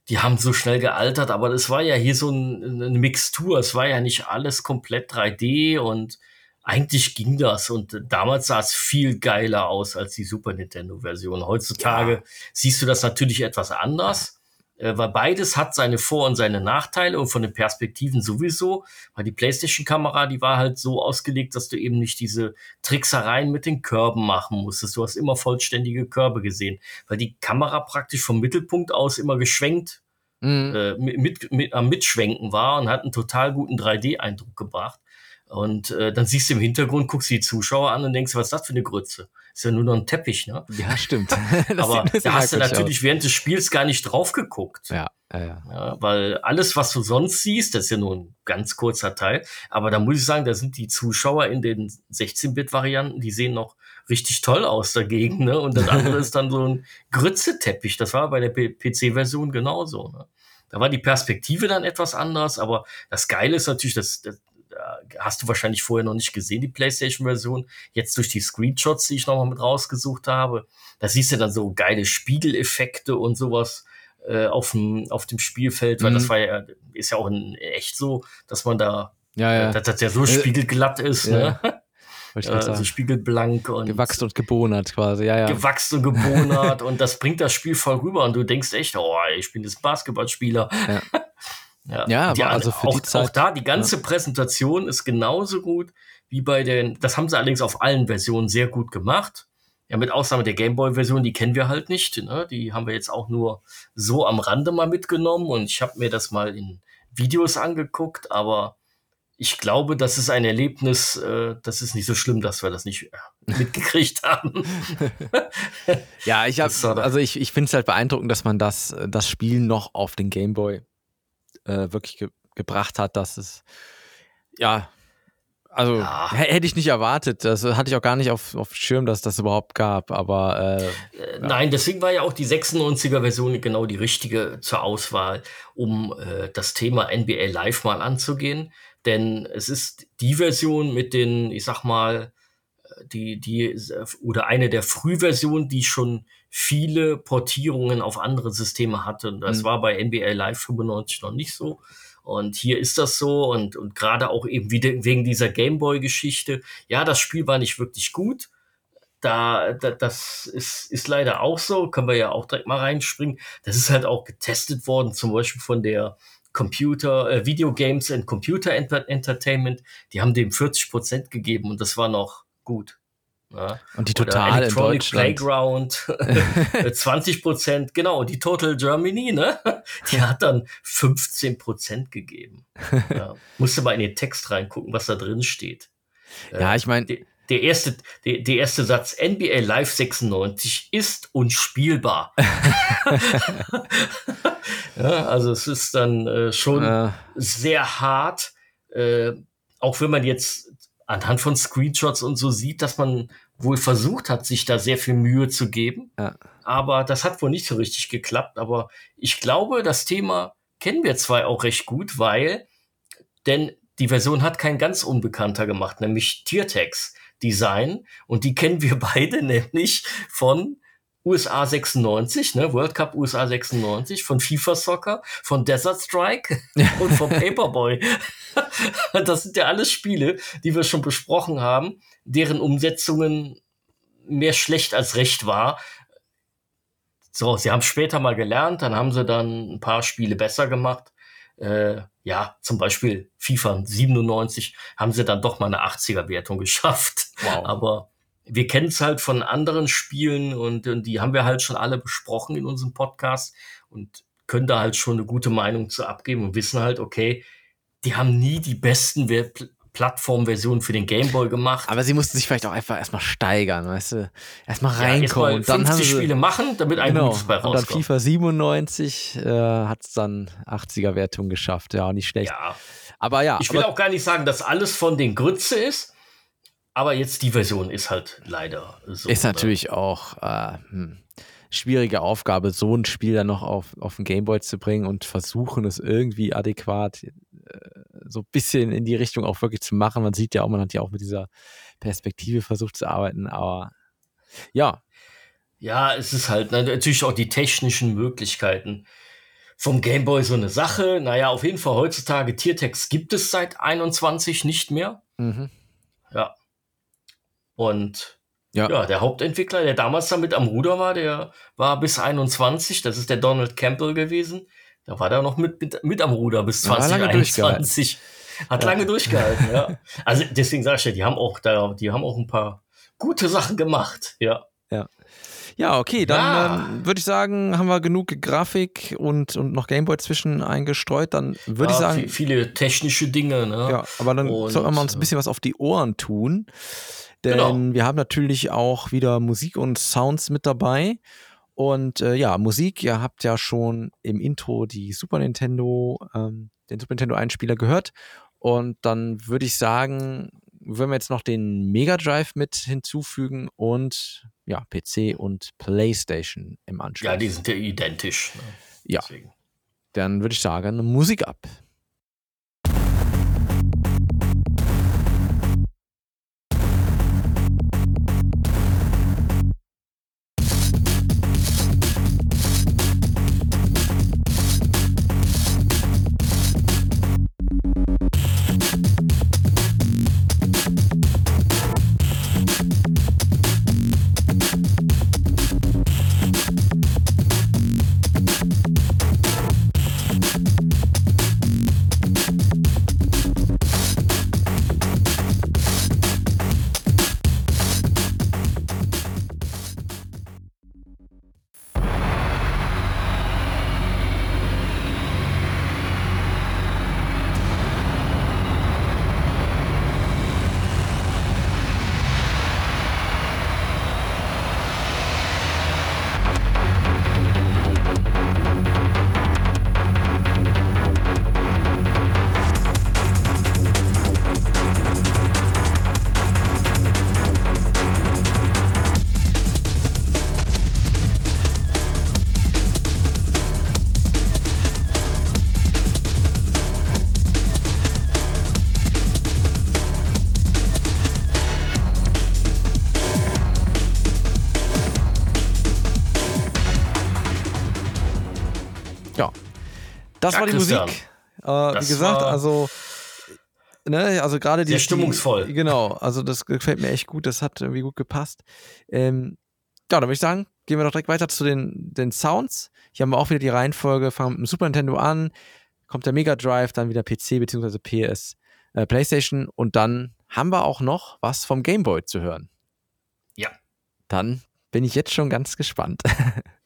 B: die haben so schnell gealtert, aber das war ja hier so ein, eine Mixtur. Es war ja nicht alles komplett 3D und eigentlich ging das. Und damals sah es viel geiler aus als die Super Nintendo-Version. Heutzutage ja. siehst du das natürlich etwas anders äh, weil beides hat seine Vor- und seine Nachteile und von den Perspektiven sowieso, weil die PlayStation-Kamera, die war halt so ausgelegt, dass du eben nicht diese Tricksereien mit den Körben machen musstest. Du hast immer vollständige Körbe gesehen, weil die Kamera praktisch vom Mittelpunkt aus immer geschwenkt, mhm. äh, mit, mit, am Mitschwenken war und hat einen total guten 3D-Eindruck gebracht. Und äh, dann siehst du im Hintergrund, guckst die Zuschauer an und denkst, was ist das für eine Grütze? Ist ja nur noch ein Teppich, ne?
C: Ja, stimmt.
B: Aber da hast du natürlich aus. während des Spiels gar nicht drauf geguckt.
C: Ja, ja, ja.
B: ja. Weil alles, was du sonst siehst, das ist ja nur ein ganz kurzer Teil. Aber da muss ich sagen, da sind die Zuschauer in den 16-Bit-Varianten, die sehen noch richtig toll aus dagegen, ne? Und das andere ist dann so ein Grützeteppich. Das war bei der PC-Version genauso, ne? Da war die Perspektive dann etwas anders, aber das Geile ist natürlich, dass, dass hast du wahrscheinlich vorher noch nicht gesehen, die PlayStation-Version. Jetzt durch die Screenshots, die ich nochmal mit rausgesucht habe, da siehst du dann so geile Spiegeleffekte und sowas äh, auf, dem, auf dem Spielfeld, weil mhm. das war ja, ist ja auch in echt so, dass man da,
C: ja, ja.
B: dass das ja so äh, spiegelglatt ist, ja. ne? Also spiegelblank und
C: gewachst und gebonert quasi, ja, ja.
B: Gewachst und gebonert und das bringt das Spiel voll rüber und du denkst echt, oh, ich bin jetzt Basketballspieler. Ja.
C: Ja, ja
B: die,
C: also für
B: auch,
C: die Zeit.
B: Auch da, die ganze ja. Präsentation ist genauso gut wie bei den, das haben sie allerdings auf allen Versionen sehr gut gemacht. Ja, mit Ausnahme der Gameboy-Version, die kennen wir halt nicht. Ne? Die haben wir jetzt auch nur so am Rande mal mitgenommen und ich habe mir das mal in Videos angeguckt, aber ich glaube, das ist ein Erlebnis, äh, das ist nicht so schlimm, dass wir das nicht äh, mitgekriegt haben.
C: ja, ich habe, also ich, ich finde es halt beeindruckend, dass man das, das Spiel noch auf den Gameboy äh, wirklich ge gebracht hat, dass es ja, also ja. hätte ich nicht erwartet. Das hatte ich auch gar nicht auf, auf Schirm, dass das überhaupt gab. Aber äh, äh,
B: ja. nein, deswegen war ja auch die 96er Version genau die richtige zur Auswahl, um äh, das Thema NBA Live mal anzugehen. Denn es ist die Version mit den, ich sag mal, die, die, oder eine der Frühversionen, die schon viele Portierungen auf andere Systeme hatte. Das mhm. war bei NBA Live 95 noch nicht so. Und hier ist das so und, und gerade auch eben wieder wegen dieser Gameboy-Geschichte. Ja, das Spiel war nicht wirklich gut. Da, da, das ist, ist leider auch so. Können wir ja auch direkt mal reinspringen. Das ist halt auch getestet worden, zum Beispiel von der Computer, äh, Video Games and Computer Entertainment. Die haben dem 40 Prozent gegeben und das war noch gut.
C: Ja. Und die Total in Deutschland.
B: Playground 20 Prozent, genau. Die Total Germany, ne? Die hat dann 15 Prozent gegeben. Ja. Musste mal in den Text reingucken, was da drin steht.
C: Ja, ich meine.
B: Der, erste, der, der erste Satz, NBA Live 96 ist unspielbar. ja, also es ist dann äh, schon äh. sehr hart, äh, auch wenn man jetzt anhand von Screenshots und so sieht, dass man wohl versucht hat, sich da sehr viel Mühe zu geben. Ja. Aber das hat wohl nicht so richtig geklappt. Aber ich glaube, das Thema kennen wir zwar auch recht gut, weil, denn die Version hat kein ganz Unbekannter gemacht, nämlich Tiertex Design. Und die kennen wir beide nämlich von USA 96, ne, World Cup USA 96, von FIFA Soccer, von Desert Strike und von Paperboy. das sind ja alles Spiele, die wir schon besprochen haben, deren Umsetzungen mehr schlecht als recht war. So, sie haben später mal gelernt, dann haben sie dann ein paar Spiele besser gemacht. Äh, ja, zum Beispiel FIFA 97 haben sie dann doch mal eine 80er-Wertung geschafft. Wow. Aber wir kennen es halt von anderen Spielen und, und, die haben wir halt schon alle besprochen in unserem Podcast und können da halt schon eine gute Meinung zu abgeben und wissen halt, okay, die haben nie die besten Plattformversionen für den Gameboy gemacht.
C: Aber sie mussten sich vielleicht auch einfach erstmal steigern, weißt du? Erstmal reinkommen. Ja,
B: erst und dann haben sie Spiele machen, damit ein genau, gutes bei rauskommt.
C: Und dann FIFA 97 äh, hat es dann 80er-Wertung geschafft. Ja, nicht schlecht. Ja. Aber ja.
B: Ich will auch gar nicht sagen, dass alles von den Grütze ist. Aber jetzt die Version ist halt leider so.
C: Ist natürlich oder? auch äh, hm, schwierige Aufgabe, so ein Spiel dann noch auf, auf den Gameboy zu bringen und versuchen es irgendwie adäquat äh, so ein bisschen in die Richtung auch wirklich zu machen. Man sieht ja auch, man hat ja auch mit dieser Perspektive versucht zu arbeiten, aber ja.
B: Ja, es ist halt ne, natürlich auch die technischen Möglichkeiten vom Gameboy so eine Sache. Naja, auf jeden Fall heutzutage Tiertext gibt es seit 21 nicht mehr. Mhm. Ja. Und ja. ja. der Hauptentwickler, der damals damit am Ruder war, der war bis 21, das ist der Donald Campbell gewesen. Da war der noch mit, mit, mit am Ruder bis 2021. Hat ja. lange durchgehalten, ja. Also deswegen sage ich ja, die haben auch da, die haben auch ein paar gute Sachen gemacht, ja.
C: Ja. Ja, okay, dann ja. ähm, würde ich sagen, haben wir genug Grafik und, und noch Gameboy zwischen eingestreut. Dann würde ja, ich sagen.
B: Viele technische Dinge, ne?
C: Ja, aber dann und, sollten wir uns ein bisschen was auf die Ohren tun. Denn genau. wir haben natürlich auch wieder Musik und Sounds mit dabei. Und äh, ja, Musik, ihr habt ja schon im Intro die Super Nintendo, ähm, den Super Nintendo Einspieler gehört. Und dann würde ich sagen, würden wir jetzt noch den Mega Drive mit hinzufügen und ja, PC und PlayStation im Anschluss.
B: Ja, die sind ja identisch. Ne?
C: Ja. Deswegen. Dann würde ich sagen, Musik ab. Das ja, war die Christian. Musik. Äh, wie gesagt, also Ne, also gerade die.
B: Sehr stimmungsvoll.
C: Die, genau, also das gefällt mir echt gut, das hat irgendwie gut gepasst. Ähm, ja, dann würde ich sagen, gehen wir doch direkt weiter zu den, den Sounds. Hier haben wir auch wieder die Reihenfolge, fangen mit dem Super Nintendo an, kommt der Mega Drive, dann wieder PC bzw. PS, äh, PlayStation und dann haben wir auch noch was vom Game Boy zu hören.
B: Ja.
C: Dann bin ich jetzt schon ganz gespannt.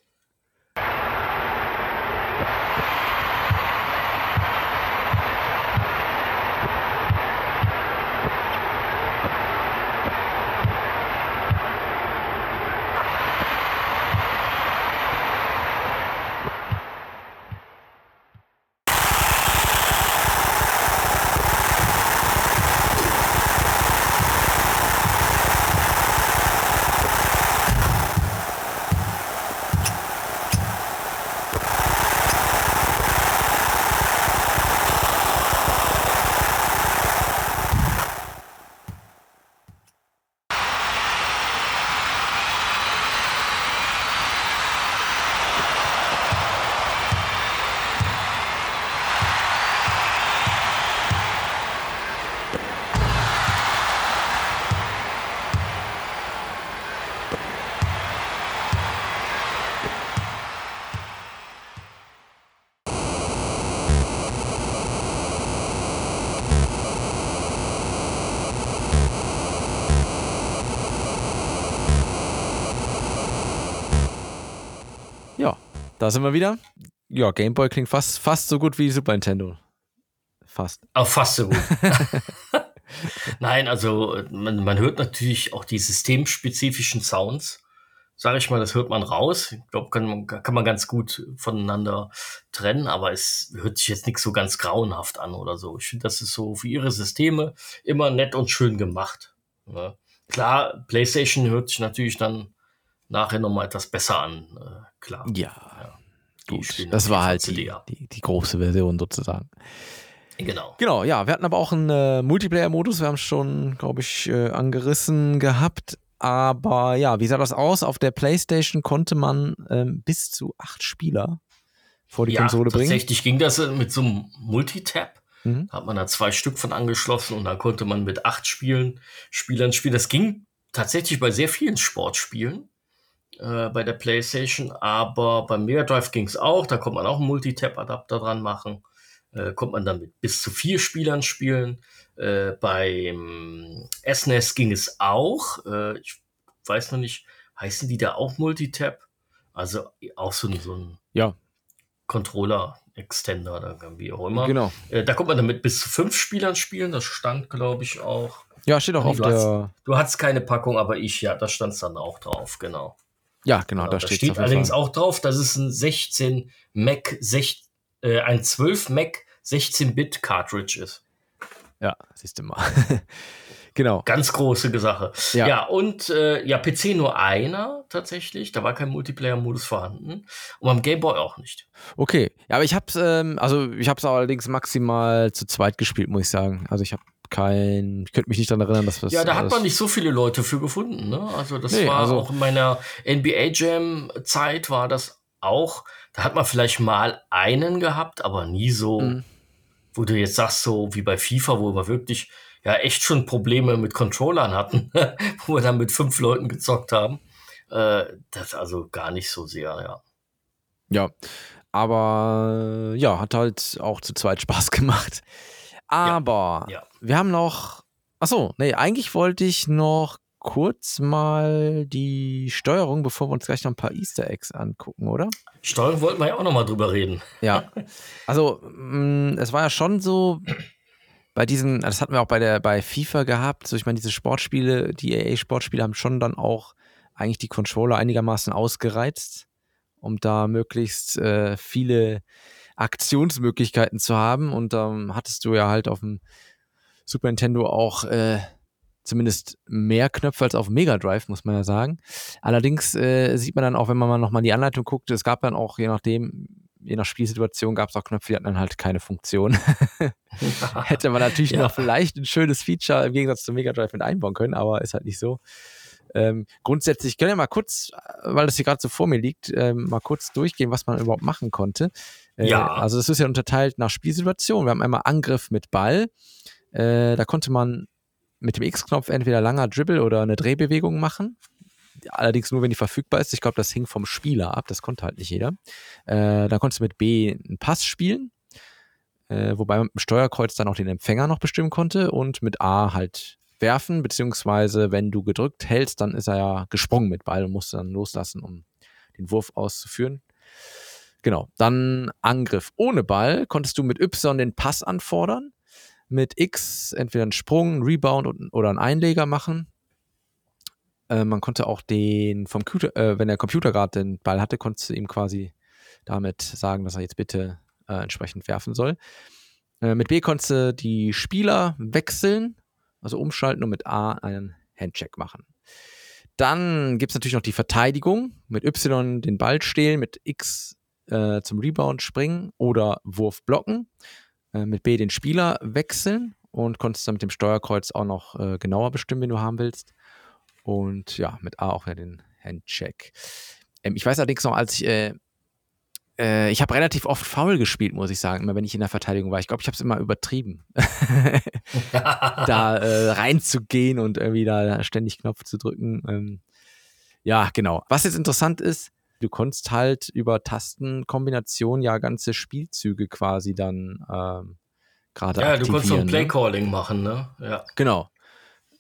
C: da sind wir wieder. Ja, Game Boy klingt fast, fast so gut wie Super Nintendo. Fast.
B: Auch fast so gut. Nein, also man, man hört natürlich auch die systemspezifischen Sounds sage ich mal, das hört man raus. Ich glaube, kann, kann man ganz gut voneinander trennen, aber es hört sich jetzt nicht so ganz grauenhaft an oder so. Ich finde, das ist so für ihre Systeme immer nett und schön gemacht. Ja. Klar, PlayStation hört sich natürlich dann nachher nochmal etwas besser an. Äh, klar.
C: Ja. Gut, das war halt die, die, die, große Version sozusagen.
B: Genau.
C: Genau, ja. Wir hatten aber auch einen äh, Multiplayer-Modus. Wir haben es schon, glaube ich, äh, angerissen gehabt. Aber ja, wie sah das aus? Auf der PlayStation konnte man ähm, bis zu acht Spieler vor die ja, Konsole bringen.
B: Tatsächlich ging das äh, mit so einem Multitap. Mhm. Hat man da zwei Stück von angeschlossen und da konnte man mit acht Spielen, Spielern spielen. Das ging tatsächlich bei sehr vielen Sportspielen äh, bei der PlayStation, aber beim Mega Drive ging es auch. Da konnte man auch einen Multitap-Adapter dran machen. Äh, konnte man dann mit bis zu vier Spielern spielen. Äh, beim SNES ging es auch. Äh, ich weiß noch nicht, heißen die da auch Multitap? Also auch so, ein, so ein
C: ja.
B: Controller-Extender oder wie auch immer.
C: Genau.
B: Äh, da kommt man damit bis zu fünf Spielern spielen. Das stand, glaube ich, auch.
C: Ja, steht auch auf
B: du
C: der.
B: Hast, du hattest keine Packung, aber ich, ja, da stand es dann auch drauf, genau.
C: Ja, genau, genau
B: da, da steht allerdings auch drauf, dass es ein 16 Mac, 6, äh, ein 12 Mac 16-Bit Cartridge ist.
C: Ja, siehst du mal. genau.
B: Ganz große Sache. Ja, ja und äh, ja, PC nur einer tatsächlich. Da war kein Multiplayer-Modus vorhanden. Und beim Game Boy auch nicht.
C: Okay. Ja, aber ich hab's, ähm, also ich hab's allerdings maximal zu zweit gespielt, muss ich sagen. Also ich habe kein, ich könnte mich nicht daran erinnern, dass
B: das. Ja, da hat man nicht so viele Leute für gefunden. Ne? Also das nee, war also auch in meiner NBA Jam Zeit war das auch. Da hat man vielleicht mal einen gehabt, aber nie so. Mhm wo du jetzt sagst, so wie bei FIFA, wo wir wirklich ja echt schon Probleme mit Controllern hatten, wo wir dann mit fünf Leuten gezockt haben. Äh, das also gar nicht so sehr, ja.
C: Ja, aber ja, hat halt auch zu zweit Spaß gemacht. Aber ja, ja. wir haben noch, achso, nee, eigentlich wollte ich noch kurz mal die Steuerung, bevor wir uns gleich noch ein paar Easter Eggs angucken, oder?
B: Steuerung wollten wir ja auch noch mal drüber reden.
C: Ja, also mh, mm, es war ja schon so bei diesen, das hatten wir auch bei der bei FIFA gehabt. So, ich meine, diese Sportspiele, die EA-Sportspiele haben schon dann auch eigentlich die Controller einigermaßen ausgereizt, um da möglichst äh, viele Aktionsmöglichkeiten zu haben. Und ähm, hattest du ja halt auf dem Super Nintendo auch äh, zumindest mehr Knöpfe als auf Mega Drive, muss man ja sagen. Allerdings äh, sieht man dann auch, wenn man mal nochmal die Anleitung guckt, es gab dann auch, je nachdem, je nach Spielsituation gab es auch Knöpfe, die hatten dann halt keine Funktion. Hätte man natürlich ja. noch vielleicht ein schönes Feature im Gegensatz zum Mega Drive mit einbauen können, aber ist halt nicht so. Ähm, grundsätzlich können wir mal kurz, weil das hier gerade so vor mir liegt, ähm, mal kurz durchgehen, was man überhaupt machen konnte. Äh, ja. Also das ist ja unterteilt nach Spielsituation. Wir haben einmal Angriff mit Ball. Äh, da konnte man mit dem X-Knopf entweder langer Dribble oder eine Drehbewegung machen. Allerdings nur, wenn die verfügbar ist. Ich glaube, das hing vom Spieler ab. Das konnte halt nicht jeder. Äh, dann konntest du mit B einen Pass spielen. Äh, wobei man mit dem Steuerkreuz dann auch den Empfänger noch bestimmen konnte und mit A halt werfen, beziehungsweise wenn du gedrückt hältst, dann ist er ja gesprungen mit Ball und musste dann loslassen, um den Wurf auszuführen. Genau. Dann Angriff ohne Ball konntest du mit Y den Pass anfordern mit X entweder einen Sprung, einen Rebound oder einen Einleger machen. Äh, man konnte auch den vom Computer, äh, wenn der Computer gerade den Ball hatte, konntest du ihm quasi damit sagen, dass er jetzt bitte äh, entsprechend werfen soll. Äh, mit B konntest du die Spieler wechseln, also umschalten und mit A einen Handcheck machen. Dann gibt es natürlich noch die Verteidigung. Mit Y den Ball stehlen, mit X äh, zum Rebound springen oder Wurf blocken. Mit B den Spieler wechseln und konntest dann mit dem Steuerkreuz auch noch genauer bestimmen, wen du haben willst. Und ja, mit A auch wieder den Handcheck. Ähm, ich weiß allerdings noch, als ich äh, äh, ich habe relativ oft faul gespielt, muss ich sagen, immer wenn ich in der Verteidigung war. Ich glaube, ich habe es immer übertrieben, da äh, reinzugehen und irgendwie da ständig Knopf zu drücken. Ähm, ja, genau. Was jetzt interessant ist, du konntest halt über Tastenkombination ja ganze Spielzüge quasi dann ähm, gerade Ja,
B: du konntest so ein ne? Playcalling ne? machen, ne?
C: Ja. Genau.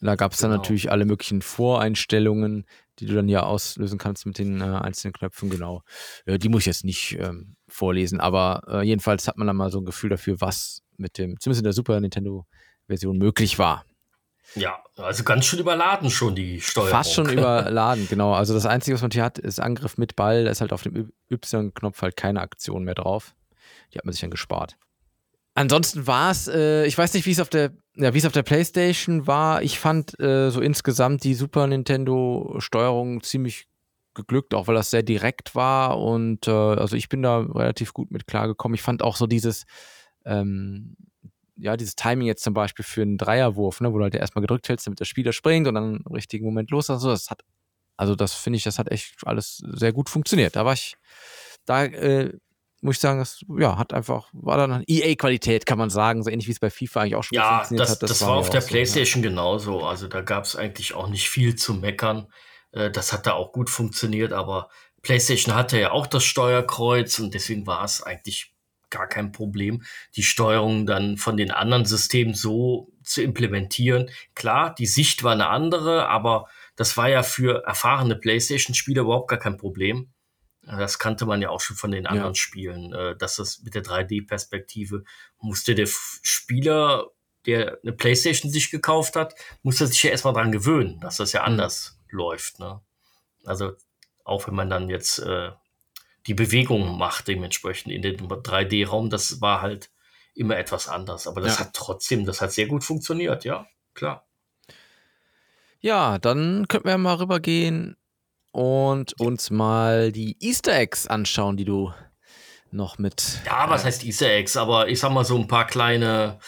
C: Da gab es dann
B: Genau.
C: natürlich alle möglichen Voreinstellungen, die du dann ja auslösen kannst mit den äh, einzelnen Knöpfen, genau. Äh, die muss ich jetzt nicht ähm, vorlesen, aber äh, jedenfalls hat man dann mal so ein Gefühl dafür, was mit dem, zumindest in der Super Nintendo-Version möglich war.
B: Ja, also ganz schön überladen schon die Steuerung.
C: Fast schon überladen, genau. Also das Einzige, was man hier hat, ist Angriff mit Ball. Da ist halt auf dem Y-Knopf halt keine Aktion mehr drauf. Die hat man sich dann gespart. Ansonsten war es, äh, ich weiß nicht, wie es auf der, ja, wie es auf der PlayStation war. Ich fand äh, so insgesamt die Super Nintendo-Steuerung ziemlich geglückt, auch weil das sehr direkt war. Und äh, also ich bin da relativ gut mit klargekommen. Ich fand auch so dieses, ähm, ja, dieses Timing jetzt zum Beispiel für einen Dreierwurf, ne, wo du halt erstmal gedrückt hältst, damit der Spieler springt und dann im richtigen Moment los. Also das hat, also das finde ich, das hat echt alles sehr gut funktioniert. Da war ich, da äh, muss ich sagen, das ja, hat einfach, war dann EA-Qualität, kann man sagen, so ähnlich wie es bei FIFA eigentlich auch schon
B: Ja,
C: funktioniert
B: das,
C: hat.
B: das, war
C: mir
B: auf der
C: so,
B: PlayStation genauso. Also da gab es eigentlich auch nicht viel zu meckern. Äh, Das hat da auch gut funktioniert, aber PlayStation hatte ja auch das Steuerkreuz und deswegen war es eigentlich gar kein Problem, die Steuerung dann von den anderen Systemen so zu implementieren. Klar, die Sicht war eine andere, aber das war ja für erfahrene PlayStation-Spieler überhaupt gar kein Problem. Das kannte man ja auch schon von den anderen
C: Ja.
B: Spielen, äh, dass das mit der 3D-Perspektive musste der Spieler, der eine PlayStation sich gekauft hat, musste sich ja erstmal dran gewöhnen, dass das ja
C: Mhm.
B: anders läuft. Ne? Also auch wenn man dann jetzt äh, die Bewegung macht, dementsprechend in den 3D-Raum, das war halt immer etwas anders. Aber das
C: Ja.
B: hat trotzdem, das hat sehr gut funktioniert, ja, klar.
C: Ja, dann könnten wir mal rübergehen und uns mal die Easter Eggs anschauen, die du noch mit.
B: Ja, was heißt Easter Eggs? Aber ich sag mal so ein paar kleine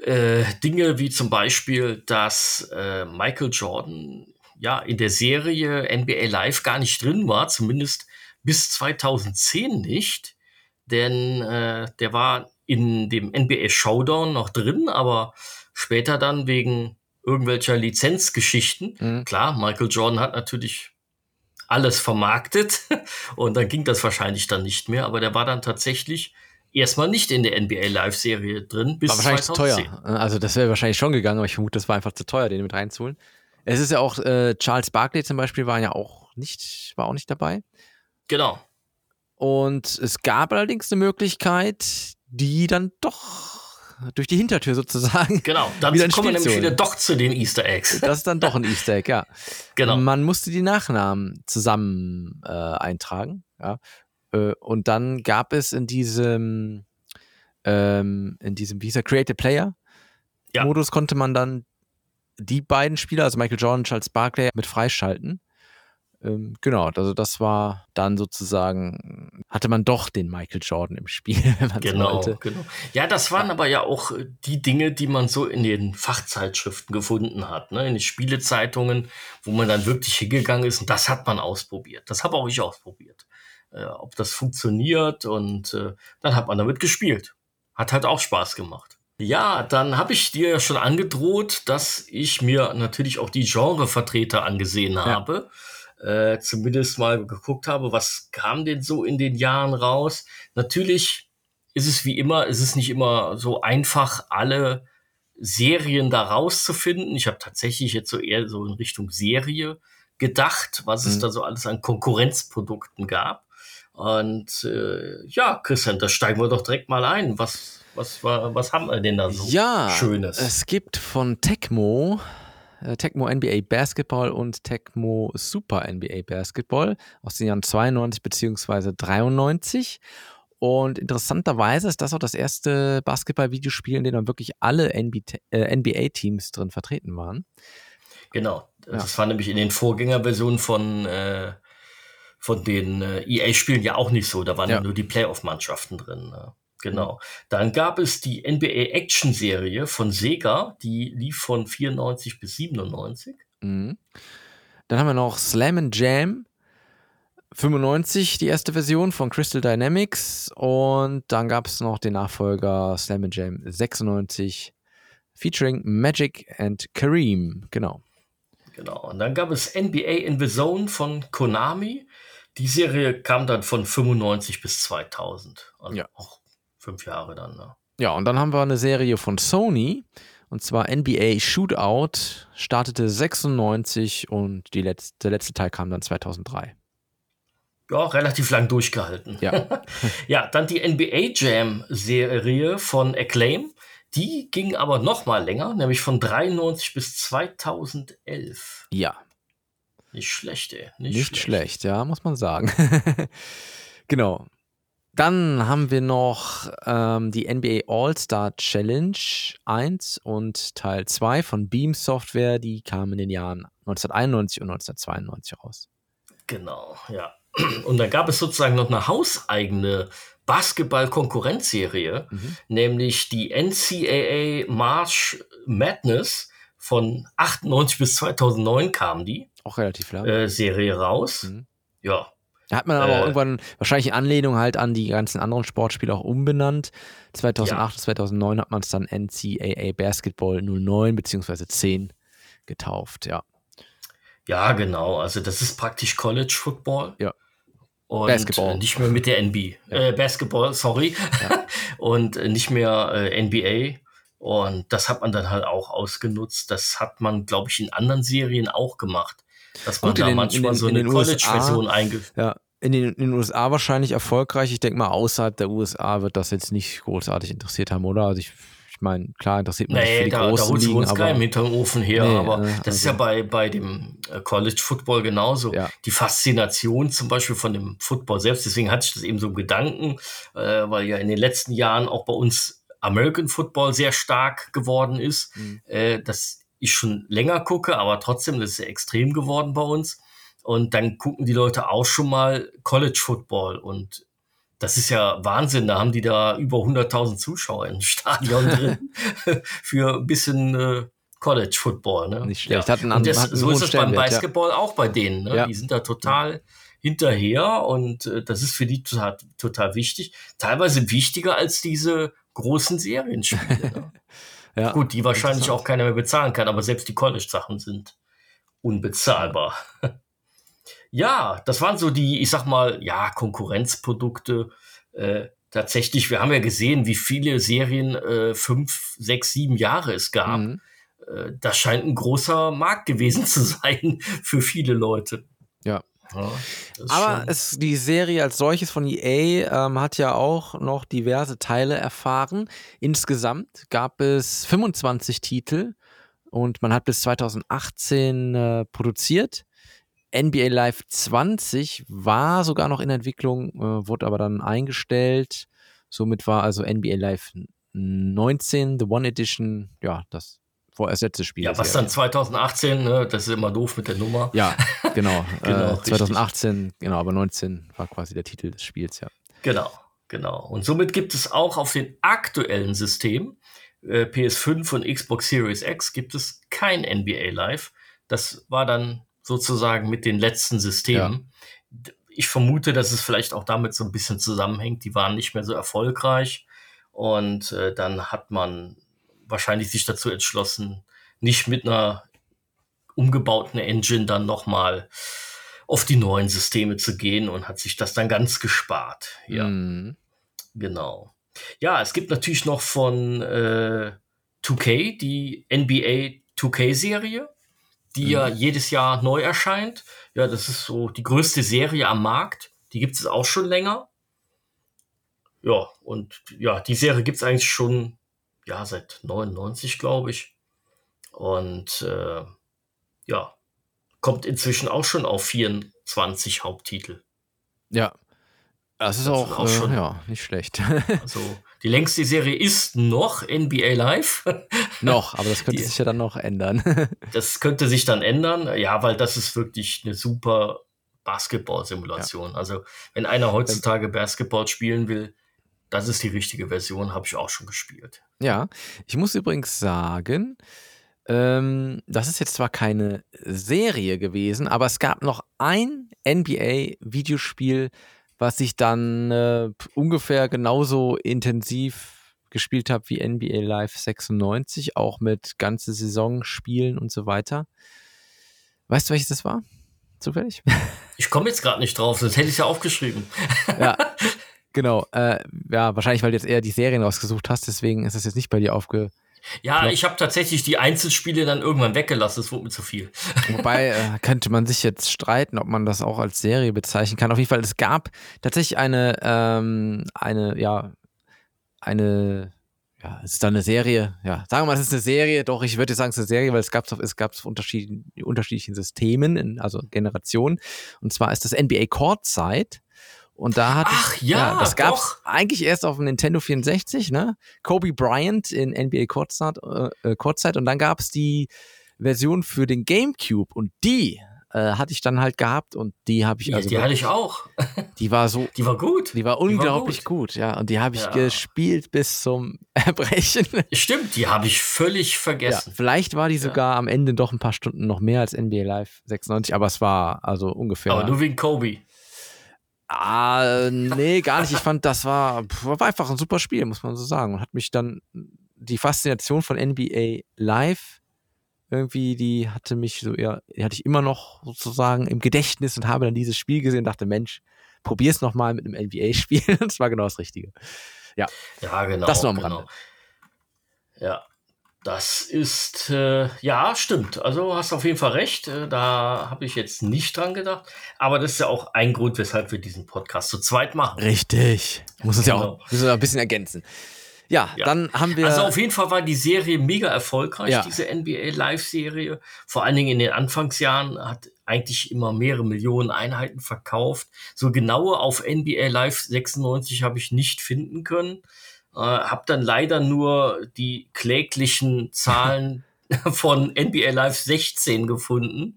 B: äh, Dinge, wie zum Beispiel, dass äh, Michael Jordan ja in der Serie NBA Live gar nicht drin war, zumindest bis 2010 nicht. Denn äh, der war in dem NBA Showdown noch drin, aber später dann wegen irgendwelcher Lizenzgeschichten.
C: Mhm.
B: Klar, Michael Jordan hat natürlich alles vermarktet und dann ging das wahrscheinlich dann nicht mehr, aber der war dann tatsächlich erstmal nicht in der NBA Live-Serie drin bis
C: War wahrscheinlich zu
B: 2010.
C: teuer. Also, das wäre wahrscheinlich schon gegangen, aber ich vermute, das war einfach zu teuer, den mit reinzuholen. Es ist ja auch, äh, Charles Barkley zum Beispiel war ja auch nicht, war auch nicht dabei.
B: Genau.
C: Und es gab allerdings eine Möglichkeit, die dann doch durch die Hintertür sozusagen.
B: Genau, dann
C: Wieder
B: kommen wir nämlich wieder doch zu den Easter Eggs.
C: Das ist dann doch ein Easter Egg, ja.
B: Genau.
C: Man musste die Nachnamen zusammen äh, eintragen, ja. Äh, und dann gab es in diesem, ähm, in diesem, wie hieß er, Create a Player
B: Ja.
C: Modus konnte man dann die beiden Spieler, also Michael Jordan und Charles Barkley, mit freischalten. Ähm, genau, also das war dann sozusagen, hatte man doch den Michael Jordan im Spiel,
B: Genau,
C: wollte.
B: genau. Ja, das waren aber ja auch äh, die Dinge, die man so in den Fachzeitschriften gefunden hat, ne? in den Spielezeitungen, wo man dann wirklich hingegangen ist und das hat man ausprobiert. Das habe auch ich ausprobiert. Äh, ob das funktioniert und äh, dann hat man damit gespielt. Hat halt auch Spaß gemacht. Ja, dann habe ich dir ja schon angedroht, dass ich mir natürlich auch die Genrevertreter angesehen habe. Äh, zumindest mal geguckt habe, was kam denn so in den Jahren raus. Natürlich ist es wie immer, ist es nicht immer so einfach, alle Serien da rauszufinden. Ich habe tatsächlich jetzt so eher so in Richtung Serie gedacht, was es
C: Mhm.
B: da so alles an Konkurrenzprodukten gab. Und äh, ja, Christian, da steigen wir doch direkt mal ein. Was, was, was haben wir denn da so
C: ja,
B: Schönes?
C: es gibt von Tecmo, Tecmo NBA Basketball und Tecmo Super NBA Basketball aus den Jahren 92 beziehungsweise 93. Und interessanterweise ist das auch das erste Basketball-Videospiel, in dem dann wirklich alle NBA-Teams drin vertreten waren.
B: Genau. Das war nämlich in den Vorgängerversionen von, äh, von den äh, EA-Spielen ja auch nicht so. Da waren
C: Ja.
B: ja nur die Playoff-Mannschaften drin. Ne? Genau. Dann gab es die NBA Action-Serie von Sega, die lief von 94 bis 97.
C: Mhm. Dann haben wir noch Slam and Jam 95, die erste Version von Crystal Dynamics. Und dann gab es noch den Nachfolger Slam and Jam 96 featuring Magic and Kareem. Genau.
B: Genau. Und dann gab es NBA in the Zone von Konami. Die Serie kam dann von 95 bis 2000. Also
C: Ja.
B: auch fünf Jahre dann. Ne?
C: Ja, und dann haben wir eine Serie von Sony. Und zwar NBA Shootout startete 96 und letzte, der letzte Teil kam dann 2003.
B: Ja, relativ lang durchgehalten.
C: Ja,
B: ja dann die NBA Jam Serie von Acclaim. Die ging aber noch mal länger, nämlich von 93 bis 2011.
C: ja.
B: Nicht schlecht, ey.
C: Nicht, schlecht. ja, muss man sagen. genau. Dann haben wir noch ähm, die NBA All-Star Challenge 1 und Teil 2 von Beam Software. Die kamen in den Jahren 1991 und 1992 raus.
B: Genau, ja. Und dann gab es sozusagen noch eine hauseigene Basketball-Konkurrenzserie,
C: Mhm.
B: nämlich die NCAA March Madness von 98 bis 2009 kam die
C: Auch relativ lang.
B: äh, Serie raus.
C: Mhm.
B: Ja,
C: Da hat man aber auch
B: Äh,
C: irgendwann wahrscheinlich in Anlehnung halt an die ganzen anderen Sportspiele auch umbenannt. 2008 und 2009 hat man es dann NCAA Basketball 09 bzw. 10 getauft, ja.
B: ja, genau. Also das ist praktisch College Football.
C: Ja.
B: Und
C: Basketball.
B: nicht mehr mit der NB. Äh, Basketball, sorry. und äh, nicht mehr äh, NBA. Und das hat man dann halt auch ausgenutzt. Das hat man, glaube ich, in anderen Serien auch gemacht. Dass man
C: Gut, in
B: da
C: den-
B: manchmal
C: den-
B: so
C: in
B: eine College-Version einge...
C: Ja, in den, in den USA wahrscheinlich erfolgreich. Ich denke mal, außerhalb der USA wird das jetzt nicht großartig interessiert haben, oder? Also ich, ich meine, klar interessiert man sich für
B: Nee,
C: die
B: da, da
C: großen
B: holst du
C: Ligen,
B: uns
C: aber
B: keinen hinterm Ofen her,
C: Nee,
B: aber
C: äh,
B: das ist
C: also-
B: ja bei, bei dem äh, College Football genauso.
C: Ja.
B: Die Faszination zum Beispiel von dem Football selbst, deswegen hatte ich das eben so im Gedanken, äh, weil ja in den letzten Jahren auch bei uns American Football sehr stark geworden ist,
C: Mhm.
B: äh, dass ich schon länger gucke, aber trotzdem, das ist ja extrem geworden bei uns. Und dann gucken die Leute auch schon mal College Football und das ist ja Wahnsinn. Da haben die da über 100.000 Zuschauer im Stadion drin für ein bisschen äh, College Football. Ne?
C: Nicht schlecht.
B: Ja.
C: Einen
B: Und das, so ist es beim
C: Stellenwert, ja.
B: Basketball auch bei denen. Ne?
C: Ja.
B: Die sind da total hinterher und äh, das ist für die total, total wichtig. Teilweise wichtiger als diese großen Serienspiele. Ne?
C: ja.
B: Gut, die wahrscheinlich auch keiner mehr bezahlen kann, aber selbst die College-Sachen sind unbezahlbar. Ja, das waren so die, ich sag mal, ja, Konkurrenzprodukte. Äh, tatsächlich, wir haben ja gesehen, wie viele Serien äh, fünf, sechs, sieben Jahre es gab.
C: Mhm.
B: Äh, das scheint ein großer Markt gewesen zu sein für viele Leute.
C: Ja.
B: Ja,
C: Aber es, die Serie als solches von EA ähm, hat ja auch noch diverse Teile erfahren. Insgesamt gab es 25 Titel und man hat bis 2018 äh, produziert. NBA Live 20 war sogar noch in Entwicklung, äh, wurde aber dann eingestellt. Somit war also NBA Live 19, The One Edition, ja, das vorerst letzte Spiel.
B: ja, was dann 2018, ne, das ist immer doof mit der Nummer.
C: Ja, genau.
B: Genau,
C: äh,
B: richtig.
C: 2018, genau, aber 19 war quasi der Titel des Spiels, ja.
B: Genau, genau. Und somit gibt es auch auf den aktuellen Systemen, äh, PS5 und Xbox Series X, gibt es kein NBA Live. Das war dann sozusagen mit den letzten Systemen. D- Ich vermute, dass es vielleicht auch damit so ein bisschen zusammenhängt. Die waren nicht mehr so erfolgreich. Und äh, dann hat man wahrscheinlich sich dazu entschlossen, nicht mit einer umgebauten Engine dann nochmal auf die neuen Systeme zu gehen und hat sich das dann ganz gespart. Ja.
C: Mhm.
B: Genau. Ja, es gibt natürlich noch von äh, 2K die NBA 2K-Serie, die ja jedes Jahr neu erscheint. Ja, das ist so die größte Serie am Markt. Die gibt es auch schon länger. Ja, und ja, die Serie gibt es eigentlich schon ja, seit 99, glaube ich. Und äh, ja, kommt inzwischen auch schon auf 24 Haupttitel.
C: Ja. Das ist
B: Das
C: auch,
B: auch
C: äh,
B: schon-
C: ja, nicht schlecht.
B: Also die längste Serie ist noch NBA Live.
C: noch, aber das könnte
B: Die-
C: sich ja dann noch ändern.
B: Das könnte sich dann ändern, ja, weil das ist wirklich eine super Basketball-Simulation. Also wenn einer heutzutage Basketball spielen will, das ist die richtige Version, habe ich auch schon gespielt.
C: ja, ich muss übrigens sagen, ähm, das ist jetzt zwar keine Serie gewesen, aber es gab noch ein NBA-Videospiel, was ich dann äh, ungefähr genauso intensiv gespielt habe wie NBA Live 96, auch mit ganze Saison spielen und so weiter. Weißt du, welches das war? Zufällig?
B: Ich komme jetzt gerade nicht drauf, sonst hätte ich ja aufgeschrieben.
C: ja, genau. Äh, ja, wahrscheinlich, weil du jetzt eher die Serien rausgesucht hast, deswegen ist das jetzt nicht bei dir aufge
B: Ja, ich habe tatsächlich die Einzelspiele dann irgendwann weggelassen, es wurde mir zu viel.
C: Wobei äh, könnte man sich jetzt streiten, ob man das auch als Serie bezeichnen kann. Auf jeden Fall, es gab tatsächlich eine, ähm, eine, ja, eine, ja, es ist dann eine Serie, ja, sagen wir mal, es ist eine Serie, doch, ich würde sagen, es ist eine Serie, weil es gab es gab es unterschiedlichen, unterschiedlichen Systemen, in, also Generationen. Und zwar ist das NBA Courtside. Und da hat
B: Ach ja,
C: ja das gab es eigentlich erst auf dem Nintendo 64, ne? Kobe Bryant in NBA Courtside, äh, Courtside und dann gab es die Version für den GameCube und die äh, hatte ich dann halt gehabt und die habe ich
B: ja,
C: also
B: die hatte ich auch.
C: die war so
B: Die war gut.
C: die war unglaublich gut. ja und die habe ich
B: Ja.
C: gespielt bis zum Erbrechen.
B: Stimmt, die habe ich völlig
C: Ja,
B: vergessen.
C: vielleicht war die
B: Ja.
C: sogar am Ende doch ein paar Stunden noch mehr als NBA Live 96, aber es war also ungefähr
B: Aber nur wegen Kobe.
C: Ah, nee, gar nicht. Ich fand, das war, war einfach ein super Spiel, muss man so sagen. Und hat mich dann die Faszination von NBA Live irgendwie, die hatte mich so eher, die hatte ich immer noch sozusagen im Gedächtnis und habe dann dieses Spiel gesehen und dachte, Mensch, probier's noch mal mit einem NBA-Spiel. das war genau das Richtige.
B: Ja, genau.
C: Das nur am
B: genau.
C: Rande.
B: Ja, das ist, äh, ja, stimmt. Also hast auf jeden Fall recht. Äh, da habe ich jetzt nicht dran gedacht. Aber das ist ja auch ein Grund, weshalb wir diesen Podcast zu zweit machen.
C: Richtig. Muss uns ja
B: Genau.
C: auch müssen wir ein bisschen ergänzen. Ja,
B: Ja.
C: dann haben wir.
B: Also auf jeden Fall war die Serie mega erfolgreich,
C: Ja.
B: diese NBA Live-Serie. Vor allen Dingen in den Anfangsjahren hat eigentlich immer mehrere Millionen Einheiten verkauft. So genaue auf NBA Live 96 habe ich nicht finden können. Äh, habe dann leider nur die kläglichen Zahlen von NBA Live 16 gefunden.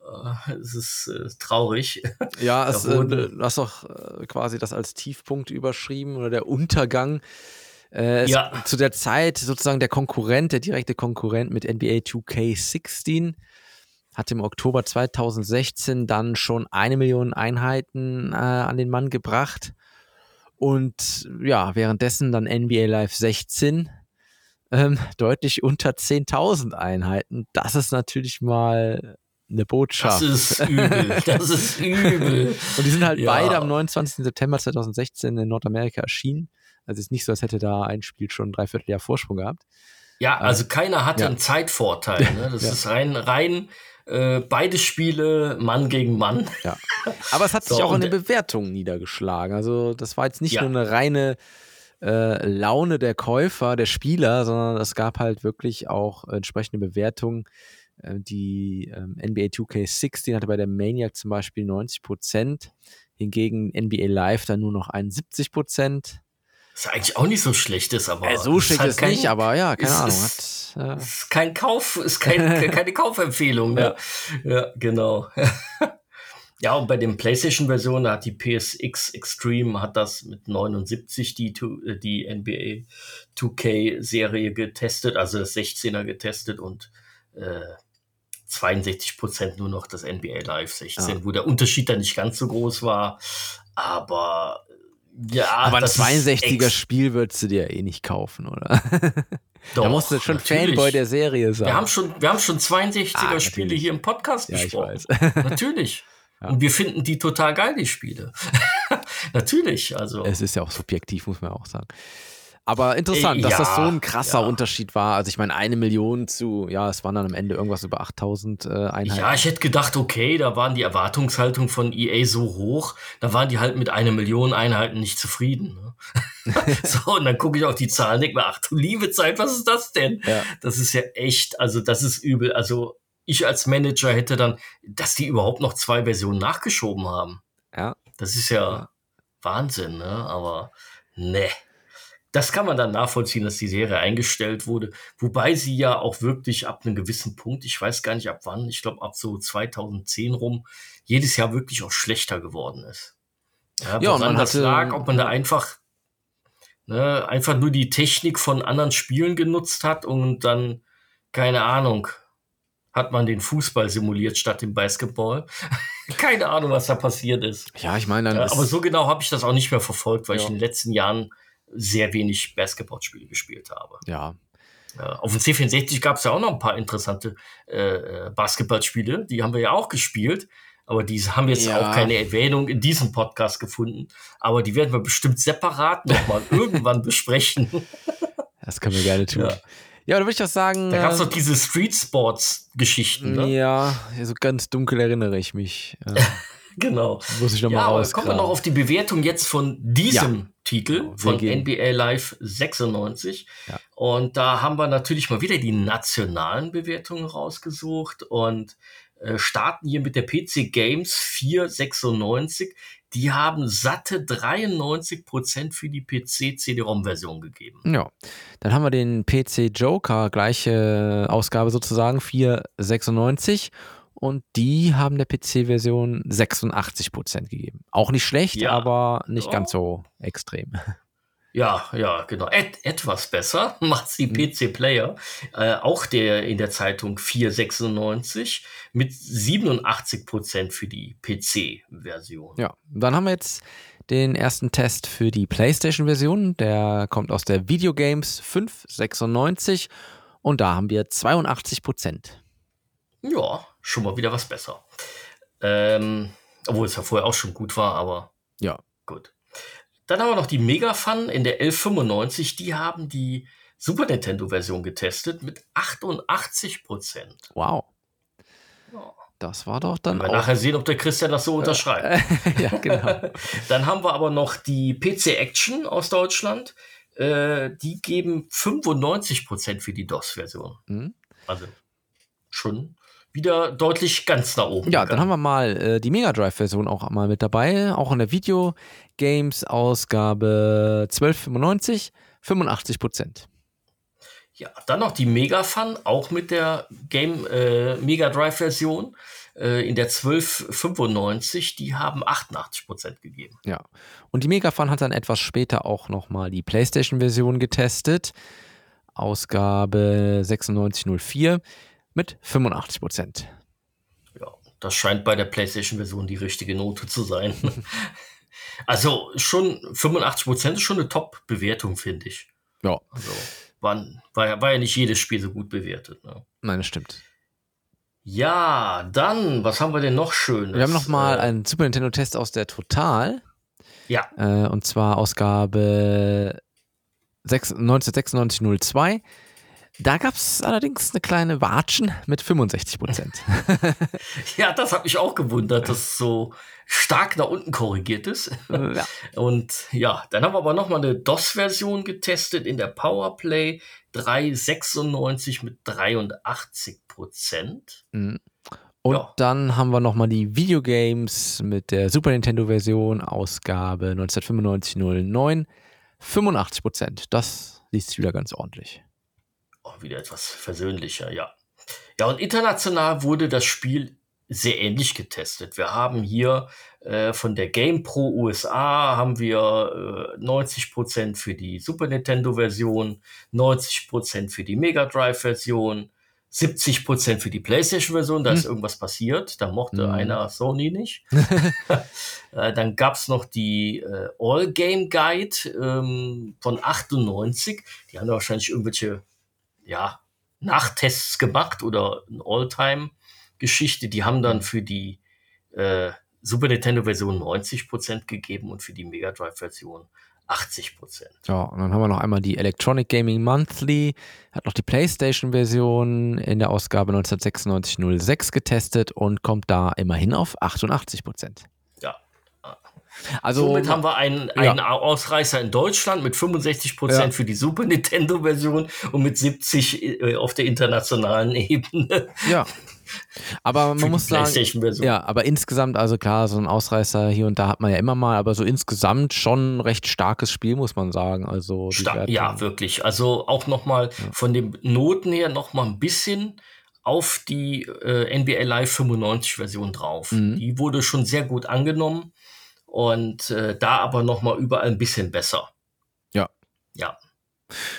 B: Äh, Es ist äh, traurig.
C: Ja, es, äh, du hast doch äh, quasi das als Tiefpunkt überschrieben oder der Untergang. Äh,
B: Ja.
C: Zu der Zeit sozusagen der Konkurrent, der direkte Konkurrent mit NBA 2K16 hat im Oktober 2016 dann schon eine Million Einheiten äh, an den Mann gebracht. Und ja, währenddessen dann NBA Live 16 ähm, deutlich unter 10.000 Einheiten. Das ist natürlich mal eine Botschaft.
B: Das ist übel. Das ist übel.
C: Und die sind halt
B: Ja.
C: beide am 29. September 2016 in Nordamerika erschienen. Also es ist nicht so, als hätte da ein Spiel schon ein Dreivierteljahr Vorsprung gehabt.
B: Ja, also keiner hatte
C: ja.
B: einen Zeitvorteil. Ne? Das
C: Ja.
B: ist rein, rein äh, beide Spiele Mann gegen Mann.
C: Ja. Aber es hat sich
B: So,
C: auch in den
B: der-
C: Bewertungen niedergeschlagen. Also das war jetzt nicht
B: Ja.
C: nur eine reine äh, Laune der Käufer, der Spieler, sondern es gab halt wirklich auch entsprechende Bewertungen. Äh, die ähm, NBA 2K16 hatte bei der Maniac zum Beispiel 90 Prozent, hingegen NBA Live dann nur noch 71 Prozent.
B: Was eigentlich auch nicht so schlecht ist, aber.
C: Äh, so schlecht
B: halt
C: ist
B: kein-
C: nicht, aber ja, keine
B: es
C: Ahnung.
B: ist-
C: Hat, äh,
B: Ist kein Kauf, ist kein, keine Kaufempfehlung. Ne? Ja. genau. ja, und bei den PlayStation-Versionen hat die PSX Extreme hat das mit 79 die, äh, die NBA 2K-Serie getestet, also das 16er getestet und äh, 62% nur noch das NBA Live 16,
C: Ja.
B: wo der Unterschied dann nicht ganz so groß war. Aber ja,
C: aber ein
B: das ist
C: 62er
B: ex-
C: Spiel würdest du dir eh nicht kaufen, oder? da
B: Doch,
C: musst du schon
B: natürlich.
C: Fanboy der Serie sein.
B: Wir haben schon, wir haben schon 62er
C: Ah,
B: Spiele
C: natürlich.
B: hier im Podcast
C: ja, ich
B: besprochen.
C: weiß.
B: Natürlich.
C: Ja.
B: Und wir finden die total geil, die Spiele. Natürlich, also.
C: Es ist ja auch subjektiv, muss man auch sagen. Aber interessant,
B: Äh,
C: dass
B: ja,
C: das so ein krasser
B: ja.
C: Unterschied war. Also ich meine, eine Million zu, ja, es waren dann am Ende irgendwas über 8000 äh, Einheiten.
B: ja, ich hätte gedacht, okay, da waren die Erwartungshaltung von EA so hoch, da waren die halt mit einer Million Einheiten nicht zufrieden. Ne? so, und dann gucke ich auf die Zahlen denke mir, ach du liebe Zeit, was ist das denn?
C: Ja.
B: Das ist ja echt, also das ist übel. Also ich als Manager hätte dann, dass die überhaupt noch zwei Versionen nachgeschoben haben.
C: Ja.
B: Das ist ja,
C: Ja.
B: Wahnsinn, ne? Aber ne. Das kann man dann nachvollziehen, dass die Serie eingestellt wurde. Wobei sie ja auch wirklich ab einem gewissen Punkt, ich weiß gar nicht ab wann, ich glaube ab so 2010 rum, jedes Jahr wirklich auch schlechter geworden ist. Ja,
C: Ja, man
B: das
C: hatte-
B: lag, ob man da einfach, ne, einfach nur die Technik von anderen Spielen genutzt hat und dann, keine Ahnung, hat man den Fußball simuliert statt dem Basketball. keine Ahnung, was da passiert ist.
C: Ja, ich meine, dann
B: Ja, aber so genau habe ich das auch nicht mehr verfolgt, weil ich
C: Ja.
B: in den letzten Jahren sehr wenig Basketballspiele gespielt habe.
C: ja,
B: auf dem C64 gab es ja auch noch ein paar interessante äh, äh, Basketballspiele, die haben wir ja auch gespielt, aber die haben jetzt
C: Ja.
B: auch keine Erwähnung in diesem Podcast gefunden. Aber die werden wir bestimmt separat nochmal irgendwann besprechen.
C: das können wir gerne tun. Ja, Ja, da würde ich auch sagen.
B: Da gab es
C: äh,
B: doch diese Street Sports-Geschichten, ne?
C: Ja, so ganz dunkel erinnere ich mich.
B: Genau.
C: muss ich nochmal
B: Ja,
C: raus.
B: kommen wir noch auf die Bewertung jetzt von diesem. Titel
C: Genau,
B: von
C: gehen-
B: NBA Live 96.
C: Ja.
B: Und da haben wir natürlich mal wieder die nationalen Bewertungen rausgesucht und äh, starten hier mit der PC Games 496. Die haben satte 93 Prozent für die PC CD-ROM-Version gegeben.
C: Ja, dann haben wir den PC Joker, gleiche Ausgabe sozusagen, 496. Und die haben der PC-Version 86% gegeben. Auch nicht schlecht,
B: Ja.
C: aber nicht
B: Ja.
C: ganz so extrem.
B: Ja, ja, genau. Et, etwas besser macht's die
C: Mhm.
B: PC Player. Äh, auch der in der Zeitung 496 mit 87 Prozent für die PC-Version.
C: Ja, dann haben wir jetzt den ersten Test für die PlayStation-Version. Der kommt aus der Videogames 596 und da haben wir 82%.
B: Ja, schon mal wieder was besser. Ähm, obwohl es ja vorher auch schon gut war, aber
C: Ja.
B: gut. Dann haben wir noch die Mega Fun in der 1195. Die haben die Super Nintendo-Version getestet mit 88 Prozent.
C: Wow.
B: Ja.
C: Das war doch dann
B: Wir nachher sehen, ob der Christian das so unterschreibt.
C: ja, genau.
B: Dann haben wir aber noch die PC Action aus Deutschland. Äh, die geben 95% für die DOS-Version.
C: Mhm.
B: Also schon wieder deutlich ganz nach oben.
C: Ja, dann haben wir mal äh, die Mega Drive-Version auch mal mit dabei. Auch in der Video Games-Ausgabe 1295, 85 Prozent.
B: Ja, dann noch die Mega Fun, auch mit der Game äh, Mega Drive-Version äh, in der 1295. Die haben 88% gegeben.
C: Ja. Und die Mega Fun hat dann etwas später auch nochmal die PlayStation-Version getestet. Ausgabe 9604 mit 85 Prozent.
B: Ja, das scheint bei der PlayStation-Version die richtige Note zu sein. also schon 85% ist schon eine Top-Bewertung, finde ich.
C: Ja,
B: Also waren, war, ja, war ja nicht jedes Spiel so gut bewertet. Ne?
C: nein, das stimmt.
B: Ja, dann, was haben wir denn noch Schönes?
C: Wir haben nochmal
B: Äh,
C: einen Super Nintendo-Test aus der Total.
B: Ja,
C: Äh, und zwar Ausgabe 6 1996-02. Da gab es allerdings eine kleine Watschen mit 65 Prozent.
B: ja, das hat mich auch gewundert, dass es so stark nach unten korrigiert ist.
C: ja.
B: Und ja, dann haben wir aber nochmal eine DOS-Version getestet in der Powerplay 396 mit 83 Prozent.
C: Mhm. Und
B: Ja.
C: dann haben wir nochmal die Videogames mit der Super Nintendo-Version, Ausgabe 1995-09, 85 Prozent. Das liest sich wieder ganz ordentlich.
B: Wieder etwas versöhnlicher, ja. Ja, und international wurde das Spiel sehr ähnlich getestet. Wir haben hier äh, von der Game Pro USA haben wir äh, 90% für die Super Nintendo Version, 90% für die Mega Drive Version, 70% für die PlayStation Version. Da ist irgendwas passiert. Da mochte
C: Hm.
B: einer Sony nicht. äh, dann gab's noch die äh, All Game Guide ähm, von 98. Die haben da wahrscheinlich irgendwelche ja, Nachtests gemacht oder eine All-Time-Geschichte. Die haben dann für die äh, Super Nintendo-Version 90% gegeben und für die Mega Drive-Version 80%.
C: Ja, und dann haben wir noch einmal die Electronic Gaming Monthly, hat noch die PlayStation-Version in der Ausgabe 1996-06 getestet und kommt da immerhin auf 88 Prozent.
B: Ja.
C: Also,
B: Somit haben wir einen, einen Ausreißer in Deutschland mit 65%
C: Ja.
B: für die Super Nintendo-Version und mit 70 äh, auf der internationalen Ebene
C: ja. Aber man muss sagen, ja, aber insgesamt, also klar, so ein Ausreißer hier und da hat man ja immer mal, aber so insgesamt schon ein recht starkes Spiel, muss man sagen. Also,
B: ja, wirklich. Also auch nochmal von den Noten her nochmal ein bisschen auf die äh, NBA Live 95 Version drauf.
C: Mhm.
B: Die wurde schon sehr gut angenommen und äh, da aber nochmal überall ein bisschen besser.
C: Ja.
B: Ja.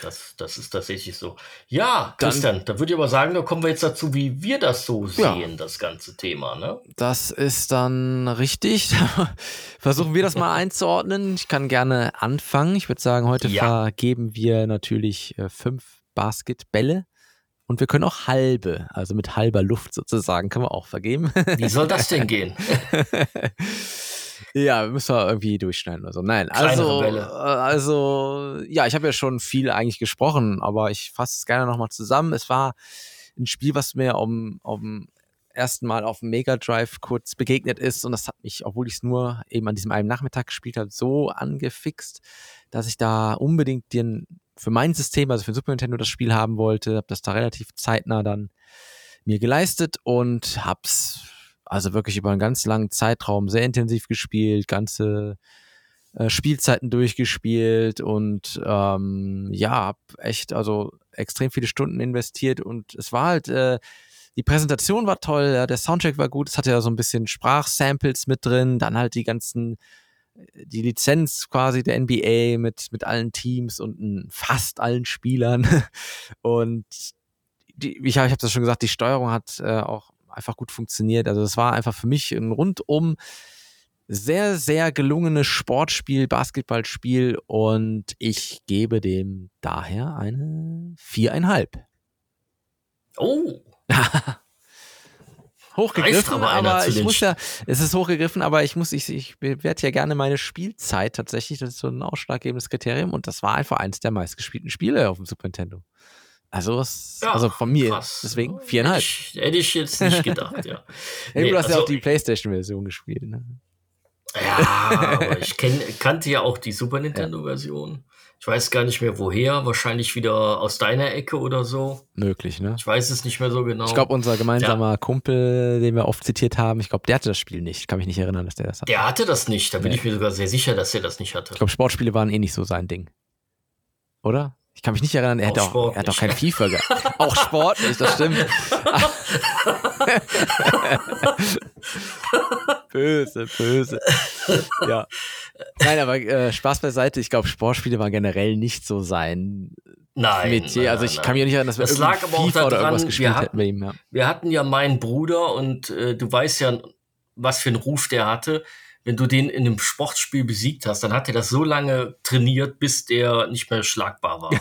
B: Das, das ist tatsächlich so. Ja,
C: Dann-
B: Christian, da würde ich aber sagen, da kommen wir jetzt dazu, wie wir das so
C: Ja.
B: sehen, das ganze Thema. Ne?
C: Das ist dann richtig. Versuchen wir das mal einzuordnen. Ich kann gerne anfangen. Ich würde sagen, heute
B: Ja.
C: vergeben wir natürlich äh, fünf Basketbälle. Und wir können auch halbe, also mit halber Luft sozusagen, können wir auch vergeben.
B: Wie soll das denn gehen?
C: Ja, müssen wir irgendwie durchschneiden oder so. Nein, also, also, ja, ich habe ja schon viel eigentlich gesprochen, aber ich fasse es gerne nochmal zusammen. Es war ein Spiel, was mir um, um ersten Mal auf dem Mega Drive kurz begegnet ist und das hat mich, obwohl ich es nur eben an diesem einen Nachmittag gespielt habe, so angefixt, dass ich da unbedingt den für mein System, also für den Super Nintendo das Spiel haben wollte, habe das da relativ zeitnah dann mir geleistet und hab's also wirklich über einen ganz langen Zeitraum sehr intensiv gespielt, ganze äh, Spielzeiten durchgespielt und ähm, ja, hab echt also extrem viele Stunden investiert und es war halt äh, die Präsentation war toll, ja, der Soundtrack war gut, es hatte ja so ein bisschen Sprachsamples mit drin, dann halt die ganzen die Lizenz quasi der NBA mit, mit allen Teams und fast allen Spielern. Und die, ich habe ich hab das schon gesagt, die Steuerung hat äh, auch einfach gut funktioniert. Also es war einfach für mich ein rundum sehr, sehr gelungenes Sportspiel, Basketballspiel und ich gebe dem daher eine viereinhalb.
B: Oh,
C: hochgegriffen,
B: aber
C: aber ich muss ja, es ist hochgegriffen, aber ich muss, ich, ich bewerte ja gerne meine Spielzeit tatsächlich, das ist so ein ausschlaggebendes Kriterium und das war einfach eins der meistgespielten Spiele auf dem Super Nintendo. Also, es,
B: Ja,
C: also von mir,
B: krass.
C: deswegen viereinhalb.
B: Hätte ich, hätte ich jetzt nicht gedacht, ja.
C: Hey,
B: Nee,
C: du hast ja
B: also-
C: auch die Playstation-Version gespielt, ne?
B: Ja, aber ich kenn, kannte ja auch die Super Nintendo-Version. Ich weiß gar nicht mehr woher, wahrscheinlich wieder aus deiner Ecke oder so.
C: Möglich, ne?
B: Ich weiß es nicht mehr so genau.
C: Ich glaube, unser gemeinsamer Kumpel, den wir oft zitiert haben, ich glaube, der hatte das Spiel nicht. Ich kann mich nicht erinnern, dass der das hat.
B: der hatte das nicht, da bin
C: Nee.
B: ich mir sogar sehr sicher, dass er das nicht hatte.
C: Ich glaube, Sportspiele waren eh nicht so sein Ding. Oder? Ich kann mich nicht erinnern, er,
B: Auch
C: hätte auch, er hat doch
B: nicht.
C: kein FIFA gehabt. auch Sport nicht, das stimmt. böse, böse. Ja. Nein, aber äh, Spaß beiseite. Ich glaube, Sportspiele waren generell nicht so sein
B: Nein.
C: Metier.
B: nein,
C: also ich
B: nein,
C: kann mich nicht erinnern, dass wir
B: Das
C: irgendwie
B: lag aber auch
C: FIFA oder
B: daran,
C: irgendwas
B: wir
C: gespielt
B: hatten-
C: hätten bei ihm. Ja.
B: Wir hatten ja meinen Bruder und äh, du weißt ja, was für einen Ruf der hatte. Wenn du den in einem Sportspiel besiegt hast, dann hat er das so lange trainiert, bis der nicht mehr schlagbar war.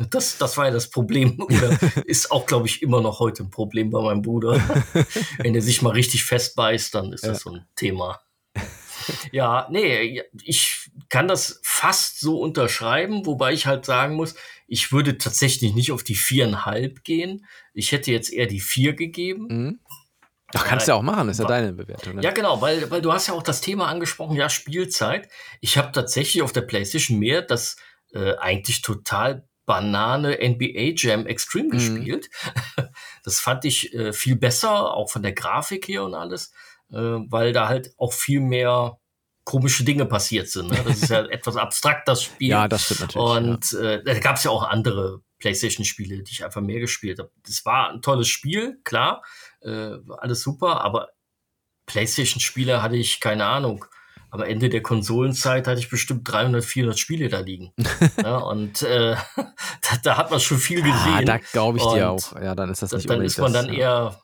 B: das, das war ja das Problem. Oder ist auch, glaube ich, immer noch heute ein Problem bei meinem Bruder. Wenn er sich mal richtig festbeißt, dann ist das so ein Thema. Ja, nee, ich kann das fast so unterschreiben, wobei ich halt sagen muss, ich würde tatsächlich nicht auf die viereinhalb gehen. Ich hätte jetzt eher die vier gegeben.
C: Mhm. Ach, kannst du ja auch machen, ist ja deine Bewertung. Ne?
B: Ja, genau, weil, weil du hast ja auch das Thema angesprochen, ja, Spielzeit. Ich habe tatsächlich auf der PlayStation mehr das äh, eigentlich total Banane NBA Jam Extreme
C: Mhm.
B: gespielt. Das fand ich äh, viel besser, auch von der Grafik her und alles, äh, weil da halt auch viel mehr komische Dinge passiert sind. Ne? Das ist ja etwas abstrakt, das Spiel.
C: Ja, das stimmt natürlich.
B: Und äh, da gab es ja auch andere PlayStation-Spiele, die ich einfach mehr gespielt habe. Das war ein tolles Spiel, klar, äh, alles super, aber PlayStation-Spiele hatte ich keine Ahnung. Am Ende der Konsolenzeit hatte ich bestimmt 300, 400 Spiele da liegen. ja, und äh, da, da hat man schon viel gesehen.
C: Ah, da glaube ich dir
B: Und
C: auch. Ja, dann ist das nicht
B: dann ist man dann
C: ja.
B: eher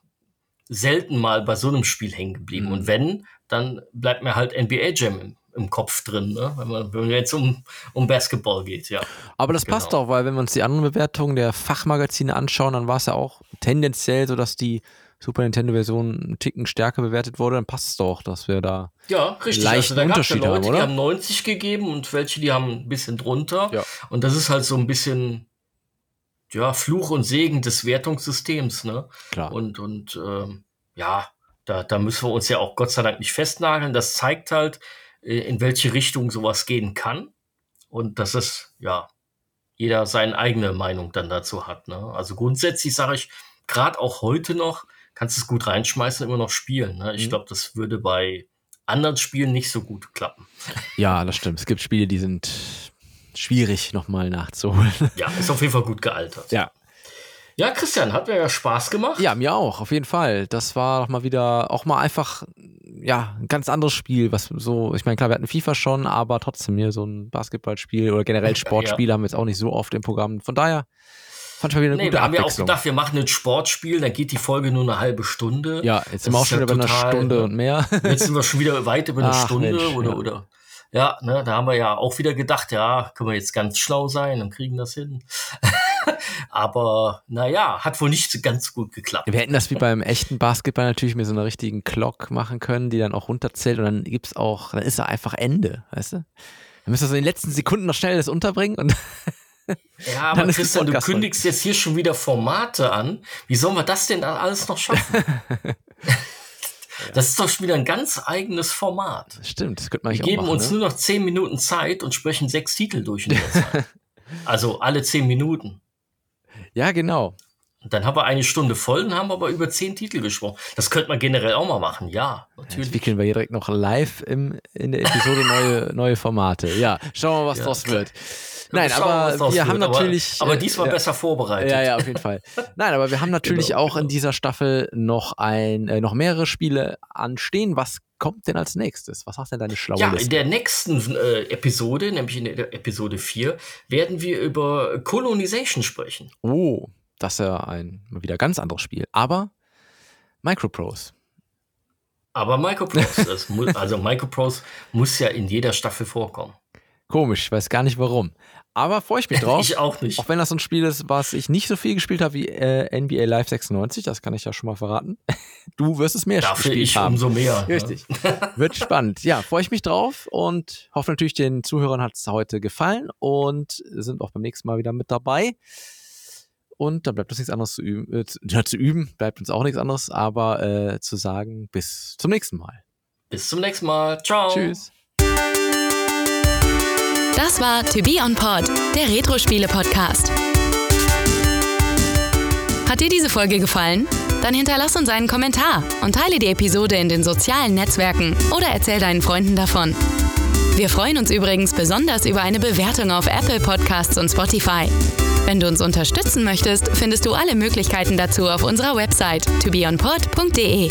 B: selten mal bei so einem Spiel hängen geblieben.
C: Mhm.
B: Und wenn, dann bleibt mir halt NBA Jam im, im Kopf drin, ne? wenn man wenn jetzt um, um Basketball geht, ja.
C: Aber das passt
B: Genau.
C: auch, weil wenn wir uns die anderen Bewertungen der Fachmagazine anschauen, dann war es ja auch tendenziell so, dass die Super Nintendo-Version einen Ticken stärker bewertet wurde. Dann passt es doch, dass wir da.
B: Ja, richtig.
C: Leichten
B: da gab's ja
C: Unterschied haben,
B: Leute,
C: oder?
B: die haben 90 gegeben und welche, die haben ein bisschen drunter.
C: Ja.
B: Und das ist halt so ein bisschen, ja, Fluch und Segen des Wertungssystems, ne?
C: Klar.
B: Und, und ähm, ja, da, da müssen wir uns ja auch Gott sei Dank nicht festnageln. Das zeigt halt, äh, in welche Richtung sowas gehen kann. Und dass es, ja, jeder seine eigene Meinung dann dazu hat. Ne? Also grundsätzlich sage ich, gerade auch heute noch, kannst du es gut reinschmeißen, immer noch spielen. Ne? Ich
C: Mhm.
B: glaube, das würde bei anderen Spielen nicht so gut klappen.
C: ja, das stimmt. Es gibt Spiele, die sind schwierig nochmal nachzuholen.
B: Ja, ist auf jeden Fall gut gealtert.
C: Ja.
B: Ja, Christian, hat mir ja Spaß gemacht.
C: Ja, mir auch, auf jeden Fall. Das war doch mal wieder, auch mal einfach, ja, ein ganz anderes Spiel, was so, ich meine, klar, wir hatten FIFA schon, aber trotzdem hier so ein Basketballspiel oder generell Sportspiele haben wir jetzt auch nicht so oft im Programm. Von daher fand ich mal wieder eine
B: Nee,
C: gute
B: wir haben ja auch
C: Abwechslung.
B: gedacht, wir machen ein Sportspiel, dann geht die Folge nur eine halbe Stunde.
C: ja, jetzt sind
B: Das
C: wir auch schon
B: ja
C: über eine Stunde
B: ne?
C: und mehr.
B: Jetzt sind wir schon wieder weit über eine
C: Ach,
B: Stunde
C: Mensch,
B: oder,
C: ja.
B: oder. Ja, ne, da haben wir ja auch wieder gedacht, ja, können wir jetzt ganz schlau sein und kriegen das hin. Aber naja, hat wohl nicht ganz gut geklappt.
C: Wir hätten das wie beim echten Basketball natürlich mit so einer richtigen Clock machen können, die dann auch runterzählt und dann gibt's auch, dann ist da einfach Ende, weißt du? Dann müssen wir so in den letzten Sekunden noch schnell das unterbringen und
B: Ja, aber Christian, du kündigst jetzt hier schon wieder Formate an. Wie sollen wir das denn alles noch schaffen? Das ist doch schon wieder ein ganz eigenes Format.
C: Stimmt, das könnte man
B: Wir geben
C: machen,
B: uns
C: ne?
B: nur noch zehn Minuten Zeit und sprechen sechs Titel durch in der Zeit. also alle zehn Minuten.
C: Ja, genau.
B: Und dann haben wir eine Stunde voll und haben aber über zehn Titel gesprochen. Das könnte man generell auch mal machen, ja, natürlich.
C: Entwickeln wir hier direkt noch live im, in der Episode neue, neue Formate. Ja, schauen wir mal, was
B: Ja,
C: draus wird. Nein,
B: wir,
C: aber wir haben
B: wird.
C: natürlich.
B: Aber, aber
C: äh,
B: diesmal
C: ja.
B: besser vorbereitet.
C: Ja, ja, auf jeden Fall. Nein, aber wir haben natürlich
B: Genau,
C: auch in
B: genau.
C: dieser Staffel noch ein, äh, noch mehrere Spiele anstehen. Was kommt denn als nächstes? Was sagt denn deine schlaue
B: Ja, in
C: Liste?
B: der nächsten äh, Episode, nämlich in der Episode 4, werden wir über Colonization sprechen.
C: Oh, das ist ja ein mal wieder ganz anderes Spiel. Aber Microprose.
B: Aber Microprose, das mu also Microprose muss ja in jeder Staffel vorkommen.
C: Komisch, ich weiß gar nicht warum. Aber freue ich mich drauf.
B: Ich auch nicht.
C: Auch wenn das so ein Spiel ist, was ich nicht so viel gespielt habe wie äh, NBA Live 96, das kann ich ja schon mal verraten. Du wirst es mehr
B: Dafür
C: gespielt
B: ich
C: haben.
B: umso mehr. ne?
C: Richtig. Wird spannend. Ja, freue ich mich drauf und hoffe natürlich, den Zuhörern hat es heute gefallen und sind auch beim nächsten Mal wieder mit dabei. Und dann bleibt uns nichts anderes zu üben. Äh, zu, ja, zu üben bleibt uns auch nichts anderes, aber äh, zu sagen, bis zum nächsten Mal.
B: Bis zum nächsten Mal. Ciao.
C: Tschüss.
A: Das war To Be On Pod, der Retro-Spiele-Podcast. Hat dir diese Folge gefallen? Dann hinterlass uns einen Kommentar und teile die Episode in den sozialen Netzwerken oder erzähl deinen Freunden davon. Wir freuen uns übrigens besonders über eine Bewertung auf Apple Podcasts und Spotify. Wenn du uns unterstützen möchtest, findest du alle Möglichkeiten dazu auf unserer Website tobeonpod.de.